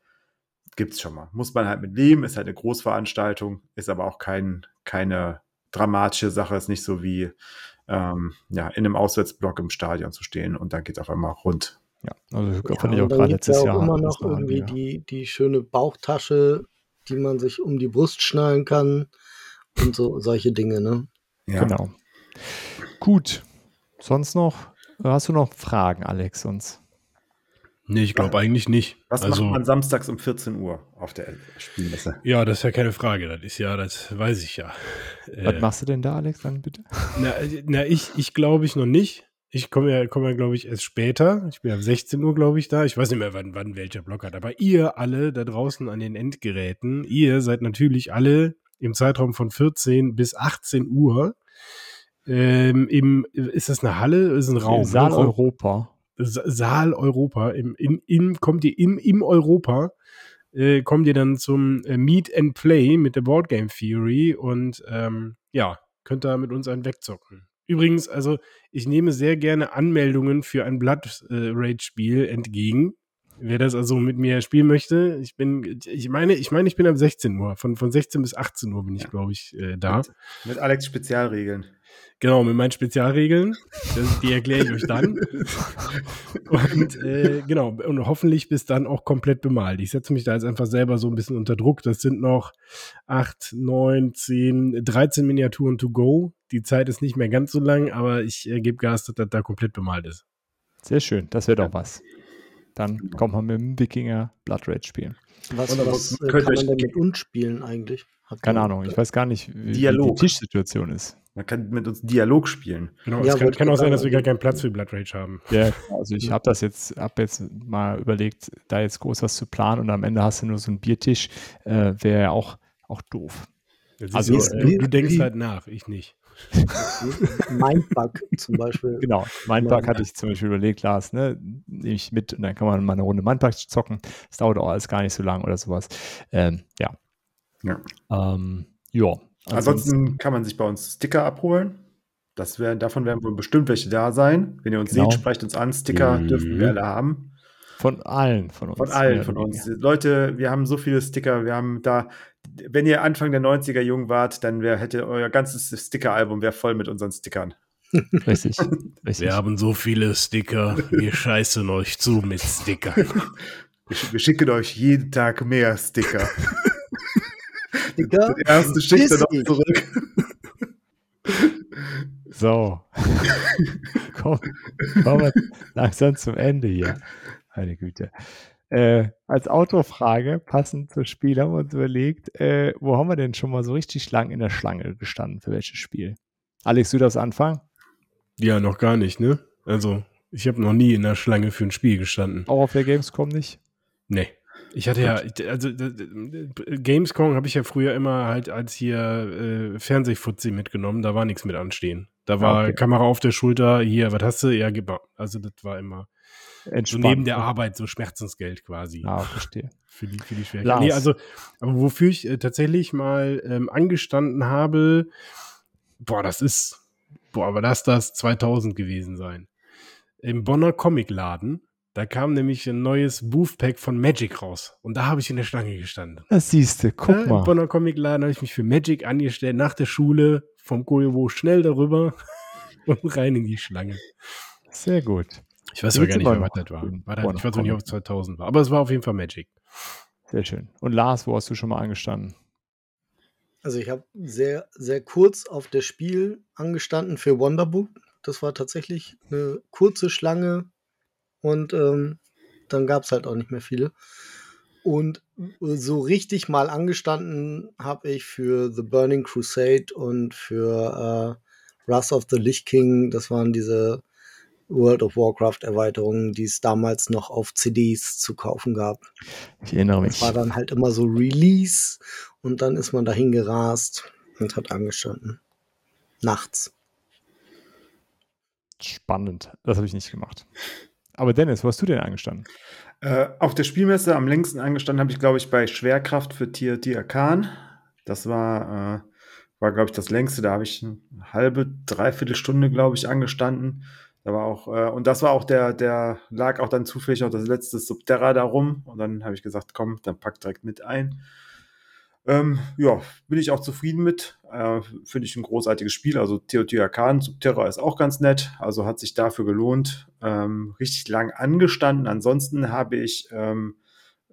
Gibt es schon mal. Muss man halt mit leben, ist halt eine Großveranstaltung, ist aber auch kein, keine dramatische Sache, ist nicht so wie ähm, ja, in einem Auswärtsblock im Stadion zu stehen und da geht es auf einmal rund. Ja, also ja, fand ich auch gerade letztes ja auch Jahr. immer noch irgendwie ja. die, die schöne Bauchtasche die man sich um die Brust schnallen kann und so solche Dinge, ne? Ja. Genau. Gut. Sonst noch, hast du noch Fragen, Alex, sonst? Nee, ich glaube eigentlich nicht. Was also, macht man samstags um 14 Uhr auf der Spielmesse? Ja, das ist ja keine Frage. Das ist ja, das weiß ich ja. Was machst du denn da, Alex, dann bitte? Na, na ich, ich glaube ich noch nicht. Ich komme ja, komme ja, glaube ich, erst später. Ich bin ja 16 Uhr, glaube ich, da. Ich weiß nicht mehr, wann, wann welcher Block hat. Aber ihr alle da draußen an den Endgeräten, ihr seid natürlich alle im Zeitraum von 14 bis 18 Uhr. Ähm, im, ist das eine Halle? Ist ein Raum? Saal ne? Europa. Saal Europa. Im, im, im, kommt ihr im, im Europa, äh, kommt ihr dann zum äh, Meet and Play mit der Board Game Theory und ähm, ja, könnt da mit uns einen wegzocken. Übrigens, also ich nehme sehr gerne Anmeldungen für ein Blood äh, Rage Spiel entgegen. Wer das also mit mir spielen möchte, ich bin, ich meine, ich meine, ich bin ab 16 Uhr. Von, von 16 bis 18 Uhr bin ich, ja. glaube ich, äh, da. Mit, mit Alex Spezialregeln. Genau, mit meinen Spezialregeln. Das, die erkläre ich euch dann. Und äh, genau, und hoffentlich bis dann auch komplett bemalt. Ich setze mich da jetzt einfach selber so ein bisschen unter Druck. Das sind noch 8, 9, 10, 13 Miniaturen to go. Die Zeit ist nicht mehr ganz so lang, aber ich äh, gebe Gas, dass das da komplett bemalt ist. Sehr schön, das wäre doch was. Dann kommt man mit dem Wikinger Blood Rage spielen. Was, was kann man denn mit uns spielen eigentlich? Hat Keine Ahnung, ich weiß gar nicht, wie, Dialog. die Tischsituation ist. Man kann mit uns Dialog spielen. Genau, ja, es kann, kann auch sein, dass wir gar keinen Platz für Blood Rage haben. Ja, also ich habe das jetzt, habe jetzt mal überlegt, da jetzt groß was zu planen und am Ende hast du nur so einen Biertisch, äh, wäre ja auch, auch doof. Also, du, äh, du denkst halt nach, ich nicht. Mindbug zum Beispiel. Genau, Mindbug hatte ich zum Beispiel überlegt, Lars, ne, nehme ich mit und dann kann man mal eine Runde Mindbug zocken. Das dauert auch alles gar nicht so lang oder sowas. Ähm, ja. Ja. Ähm, ja. Ansonsten kann man sich bei uns Sticker abholen. Das wär, davon werden wohl bestimmt welche da sein. Wenn ihr uns genau. seht, sprecht uns an. Sticker mhm. dürfen wir alle haben. Von allen von uns. Von allen von uns. Leute, wir haben so viele Sticker. Wir haben da, wenn ihr Anfang der 90er jung wart, dann wär, hätte euer ganzes Sticker-Album wäre voll mit unseren Stickern. Richtig, richtig. Wir haben so viele Sticker. Wir scheißen euch zu mit Stickern. Wir, wir schicken euch jeden Tag mehr Sticker. Sticker. Der erste schickt er noch zurück. So. Komm, kommen wir langsam zum Ende hier. Meine Güte. Äh, als Autofrage, passend zum Spiel, haben wir uns überlegt, äh, wo haben wir denn schon mal so richtig lang in der Schlange gestanden? Für welches Spiel? Alex, du darfst anfangen? Ja, noch gar nicht, ne? Also, ich habe noch nie in der Schlange für ein Spiel gestanden. Auch auf der Gamescom nicht? Nee. Ich hatte ja, also Gamescom habe ich ja früher immer halt als hier äh, Fernsehfutzi mitgenommen, da war nichts mit anstehen. Da war okay. Kamera auf der Schulter, hier, was hast du? Ja, gib mal. Also das war immer Entspannt. so neben der Arbeit, so Schmerzensgeld quasi. Ah, verstehe. Für die, für die Schwierigkeiten. Nee, also, aber wofür ich äh, tatsächlich mal ähm, angestanden habe, boah, das ist, boah, aber lass das 2000 gewesen sein. Im Bonner Comicladen da kam nämlich ein neues Booth-Pack von Magic raus. Und da habe ich in der Schlange gestanden. Das siehst du, guck ja, mal. Im Bonner Comicladen habe ich mich für Magic angestellt, nach der Schule, vom Koyovo schnell darüber und rein in die Schlange. Sehr gut. Ich weiß aber gar nicht mehr, was das war. war das, ich weiß auch nicht, ob es 2000 war. Aber es war auf jeden Fall Magic. Sehr schön. Und Lars, wo hast du schon mal angestanden? Also ich habe sehr, sehr kurz auf das Spiel angestanden für Wonderbook. Das war tatsächlich eine kurze Schlange, und ähm, dann gab es halt auch nicht mehr viele. Und so richtig mal angestanden habe ich für The Burning Crusade und für äh, Wrath of the Lich King. Das waren diese World of Warcraft Erweiterungen, die es damals noch auf CDs zu kaufen gab. Ich erinnere mich. Das war dann halt immer so Release und dann ist man dahin gerast und hat angestanden. Nachts. Spannend. Das habe ich nicht gemacht. Aber Dennis, wo hast du denn angestanden? Äh, auf der Spielmesse am längsten angestanden habe ich, glaube ich, bei Schwerkraft für TRT Arkan. Das war, äh, war glaube ich, das längste. Da habe ich eine halbe, dreiviertel Stunde, glaube ich, angestanden. Da war auch, äh, und das war auch der, der lag auch dann zufällig noch das letzte Subterra da rum. Und dann habe ich gesagt, komm, dann pack direkt mit ein. Ähm, ja, bin ich auch zufrieden mit. Äh, Finde ich ein großartiges Spiel. Also Teotihuacan, Subterra ist auch ganz nett. Also hat sich dafür gelohnt. Ähm, richtig lang angestanden. Ansonsten habe ich ähm,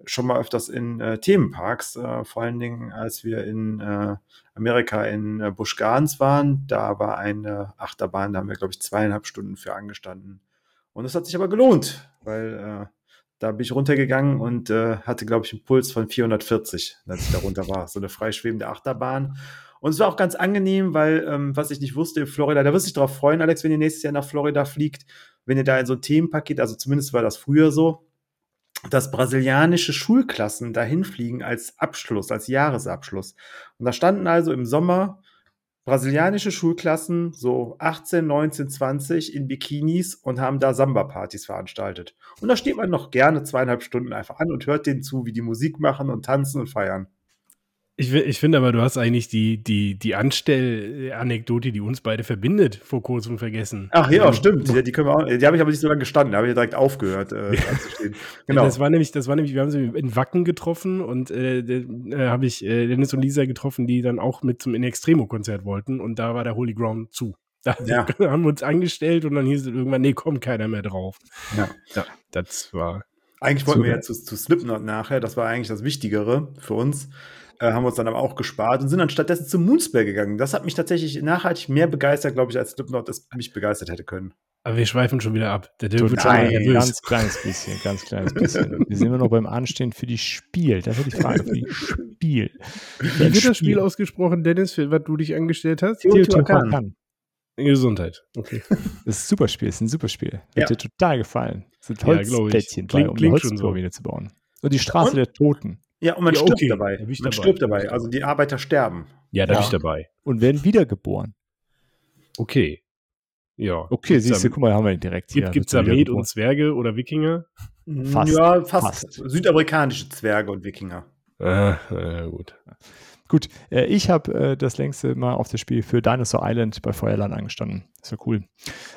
schon mal öfters in äh, Themenparks, äh, vor allen Dingen als wir in äh, Amerika in äh, Busch Gardens waren. Da war eine Achterbahn, da haben wir, glaube ich, zweieinhalb Stunden für angestanden. Und es hat sich aber gelohnt, weil äh, Da bin ich runtergegangen und äh, hatte, glaube ich, einen Puls von 440, als ich da runter war. So eine freischwebende Achterbahn. Und es war auch ganz angenehm, weil, ähm, was ich nicht wusste, Florida, da wirst du dich drauf freuen, Alex, wenn ihr nächstes Jahr nach Florida fliegt, wenn ihr da in so ein Themenpaket, also zumindest war das früher so, dass brasilianische Schulklassen dahin fliegen als Abschluss, als Jahresabschluss. Und da standen also im Sommer brasilianische Schulklassen, so 18, 19, 20 in Bikinis und haben da Samba-Partys veranstaltet. Und da steht man noch gerne zweieinhalb Stunden einfach an und hört denen zu, wie die Musik machen und tanzen und feiern. Ich, ich finde aber, du hast eigentlich die, die, die Anstell-Anekdote, die uns beide verbindet, vor kurzem vergessen. Ach ja, stimmt. Die, die, können wir auch, die habe ich aber nicht so lange gestanden. Da habe ich direkt aufgehört äh, anzustehen. Genau. Das war nämlich, das war nämlich, wir haben sie in Wacken getroffen und äh, äh, habe ich Dennis und Lisa getroffen, die dann auch mit zum In Extremo-Konzert wollten und da war der Holy Ground zu. Da ja. haben wir uns angestellt und dann hieß es irgendwann, nee, kommt keiner mehr drauf. Ja. ja das war. Eigentlich wollten wir ja zu, zu Slipknot nachher, das war eigentlich das Wichtigere für uns äh, haben wir uns dann aber auch gespart und sind dann stattdessen zum Moonspell gegangen. Das hat mich tatsächlich nachhaltig mehr begeistert, glaube ich, als Slipknot es mich begeistert hätte können. Aber wir schweifen schon wieder ab. Der Dirk wird schon nervös. Ganz kleines bisschen, ganz kleines bisschen. Wir sind immer noch beim Anstehen für die Spiel. Das ist die Frage für die Spiel. Wie wird das Spiel ausgesprochen, Dennis, für was du dich angestellt hast? Teotihuacan. Gesundheit. Okay. Das ist ein super Spiel, das ist ein super Spiel. Ja. Hat dir total gefallen. Das sind Holzplättchen ja, bei, um eine Holzruine zu bauen. Und die Straße und? der Toten. Ja, und man ja, stirbt okay. dabei. Man dabei. stirbt dabei. Also die Arbeiter sterben. Ja, da ja. bin ich dabei. Und werden wiedergeboren. Okay. Ja. Okay, siehst du, guck mal, haben wir ihn direkt hier. Gibt es da Med und Zwerge oder Wikinger? Fast. Ja, fast. fast. Südamerikanische Zwerge und Wikinger. Ah, äh, gut. Gut, äh, ich habe äh, das längste Mal auf das Spiel für Dinosaur Island bei Feuerland angestanden. Das war cool.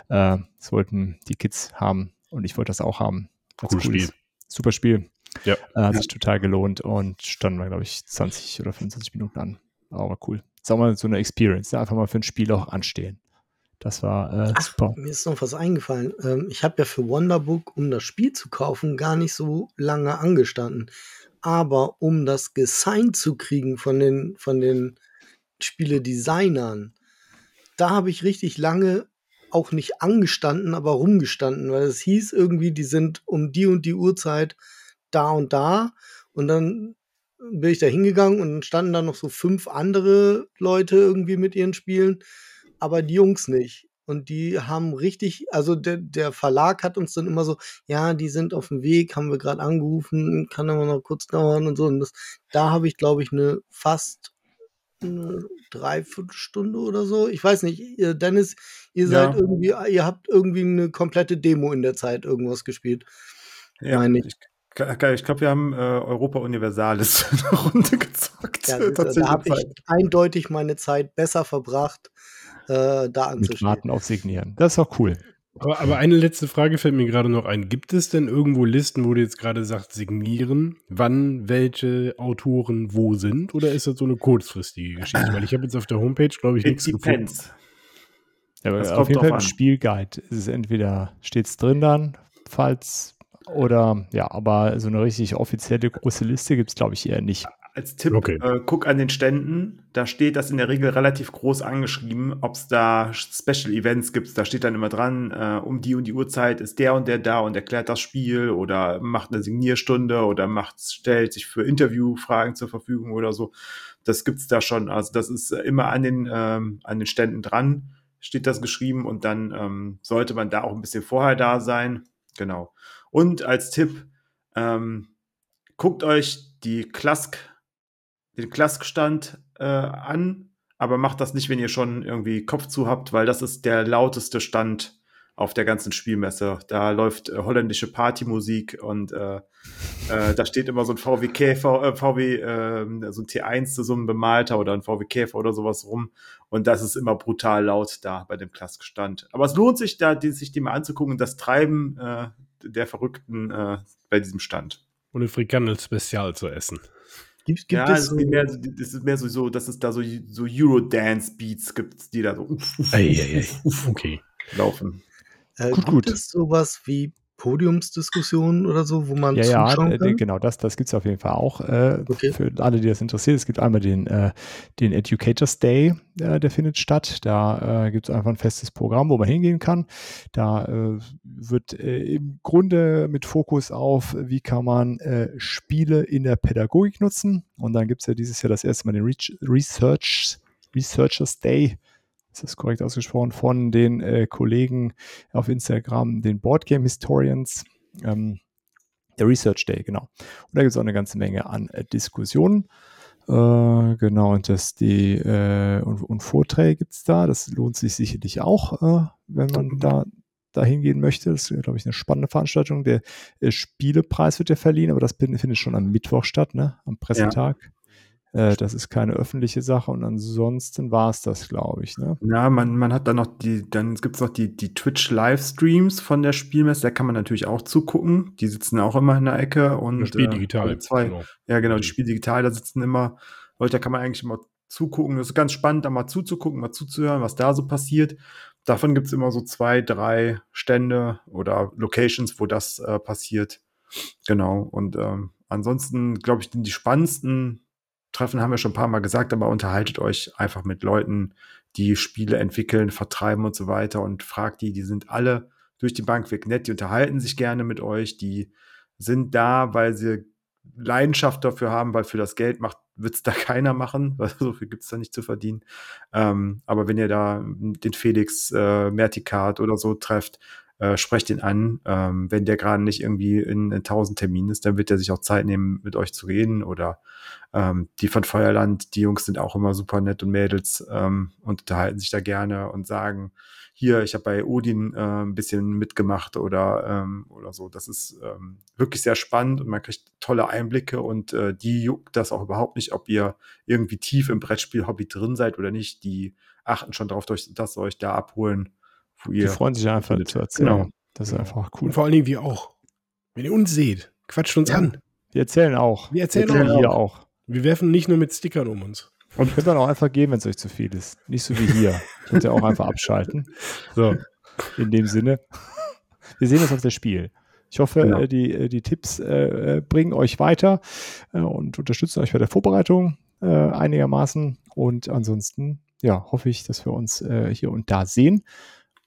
Äh, das wollten die Kids haben und ich wollte das auch haben. Cooles cool Spiel. Super Spiel. Ja. Äh, hat sich total gelohnt und standen wir, glaube ich, 20 oder 25 Minuten an. Aber cool. Sag mal, so eine Experience. Ne? Einfach mal für ein Spiel auch anstehen. Das war äh, Ach, super. Mir ist noch was eingefallen. Ähm, ich habe ja für Wonderbook, um das Spiel zu kaufen, gar nicht so lange angestanden. Aber um das gesigned zu kriegen von den, von den Spiele-Designern, da habe ich richtig lange auch nicht angestanden, aber rumgestanden, weil es hieß irgendwie, die sind um die und die Uhrzeit da und da. Und dann bin ich da hingegangen und dann standen da noch so fünf andere Leute irgendwie mit ihren Spielen, aber die Jungs nicht. Und die haben richtig, also der, der Verlag hat uns dann immer so, ja, die sind auf dem Weg, haben wir gerade angerufen, kann aber noch kurz dauern und so. Und das, da habe ich, glaube ich, eine fast eine Dreiviertelstunde oder so. Ich weiß nicht, ihr, Dennis, ihr seid irgendwie, ihr habt irgendwie eine komplette Demo in der Zeit irgendwas gespielt. Ja, Meine ich. Ich glaube, wir haben äh, Europa Universalis eine Runde gezockt. Ja, da habe ich eindeutig meine Zeit besser verbracht, äh, da anzustehen. Mit Warten auf Signieren. Das ist auch cool. Aber, aber, eine letzte Frage fällt mir gerade noch ein. Gibt es denn irgendwo Listen, wo du jetzt gerade sagst, signieren, wann welche Autoren wo sind? Oder ist das so eine kurzfristige Geschichte? Weil ich habe jetzt auf der Homepage, glaube ich, nichts gefunden. Ja, auf jeden Fall ein Spielguide. Es ist entweder steht es drin dann, falls oder ja, aber so eine richtig offizielle große Liste gibt es, glaube ich, eher nicht. Als Tipp, okay. äh, guck an den Ständen, da steht das in der Regel relativ groß angeschrieben, ob es da Special Events gibt. Da steht dann immer dran, äh, um die und die Uhrzeit ist der und der da und erklärt das Spiel oder macht eine Signierstunde oder macht, stellt sich für Interviewfragen zur Verfügung oder so. Das gibt's da schon. Also das ist immer an den, ähm, an den Ständen dran, steht das geschrieben und dann ähm, sollte man da auch ein bisschen vorher da sein. Genau. Und als Tipp, ähm, guckt euch die Klask, den Klaskstand äh, an, aber macht das nicht, wenn ihr schon irgendwie Kopf zu habt, weil das ist der lauteste Stand auf der ganzen Spielmesse. Da läuft äh, holländische Partymusik und äh, äh, da steht immer so ein VW Käfer, äh, VW, äh, so ein T1, so ein bemalter oder ein VW Käfer oder sowas rum. Und das ist immer brutal laut da bei dem Klassenstand. Aber es lohnt sich da, die, sich die mal anzugucken. Das Treiben äh, der Verrückten äh, bei diesem Stand. Und ein Frikandel-Spezial zu essen. Gibt, gibt ja, es so, mehr, das ist mehr so, so, dass es da so, so Eurodance-Beats gibt, die da so uff, uff, ei, ei, ei. okay. laufen. Äh, gut, gibt gut. es sowas wie Podiumsdiskussionen oder so, wo man ja, ja, zuschauen äh, kann? genau, das, das gibt es auf jeden Fall auch äh, Okay. für alle, die das interessiert. Es gibt einmal den, äh, den Educators Day, äh, der findet statt. Da äh, gibt es einfach ein festes Programm, wo man hingehen kann. Da äh, wird im Grunde mit Fokus auf, wie kann man Spiele in der Pädagogik nutzen. Und dann gibt es ja dieses Jahr das erste Mal den Reach- Research, Researchers Day. Ist das korrekt ausgesprochen? Von den äh, Kollegen auf Instagram, den Boardgame Historians. Ähm, der Research Day, genau. Und da gibt es auch eine ganze Menge an äh, Diskussionen. Äh, genau, und das die äh, und, und Vorträge gibt es da. Das lohnt sich sicherlich auch, äh, wenn man da da hingehen möchte. Das ist, glaube ich, eine spannende Veranstaltung. Der äh, Spielepreis wird ja verliehen, aber das findet schon am Mittwoch statt, ne? Am Pressetag. Äh, das ist keine öffentliche Sache und ansonsten war es das, glaube ich. Ne? Ja, man, man hat dann noch die, dann gibt es noch die, die Twitch-Livestreams von der Spielmesse, da kann man natürlich auch zugucken. Die sitzen auch immer in der Ecke und Das Spiel äh, digital. alle zwei, genau. Ja, genau, die. Spiel digital, da sitzen immer Leute, da kann man eigentlich immer zugucken. Das ist ganz spannend, da mal zuzugucken, mal zuzuhören, was da so passiert. Davon gibt es immer so zwei, drei Stände oder Locations, wo das äh, passiert. Genau. Und ähm, ansonsten, glaube ich, die die spannendsten Treffen haben wir schon ein paar Mal gesagt, aber unterhaltet euch einfach mit Leuten, die Spiele entwickeln, vertreiben und so weiter und fragt die, die sind alle durch die Bank weg nett, die unterhalten sich gerne mit euch, die sind da, weil sie Leidenschaft dafür haben, weil für das Geld macht, wird es da keiner machen, weil so viel gibt es da nicht zu verdienen. Ähm, aber wenn ihr da den Felix äh, Mertikat oder so trefft, äh, sprecht ihn an. Ähm, wenn der gerade nicht irgendwie in, in 1000 Terminen ist, dann wird er sich auch Zeit nehmen, mit euch zu reden. Oder ähm, die von Feuerland, die Jungs sind auch immer super nett und Mädels ähm, und unterhalten sich da gerne und sagen, hier, ich habe bei Odin äh, ein bisschen mitgemacht oder, ähm, oder so. Das ist ähm, wirklich sehr spannend und man kriegt tolle Einblicke und äh, die juckt das auch überhaupt nicht, ob ihr irgendwie tief im Brettspiel-Hobby drin seid oder nicht. Die achten schon darauf, dass sie euch da abholen, wo Die freuen sich einfach findet. zu erzählen. Genau. Das ist einfach cool. Und vor allen Dingen wir auch. Wenn ihr uns seht, quatscht uns Ja. an. Wir erzählen auch. Wir erzählen Wir auch. hier auch. Wir werfen nicht nur mit Stickern um uns. Und könnt dann auch einfach gehen, wenn es euch zu viel ist. Nicht so wie hier. Könnt ihr auch einfach abschalten. So. In dem Sinne. Wir sehen uns auf das Spiel. Ich hoffe, Genau. äh, die, äh, die Tipps äh, äh, bringen euch weiter äh, und unterstützen euch bei der Vorbereitung äh, einigermaßen. Und ansonsten, ja, hoffe ich, dass wir uns äh, hier und da sehen.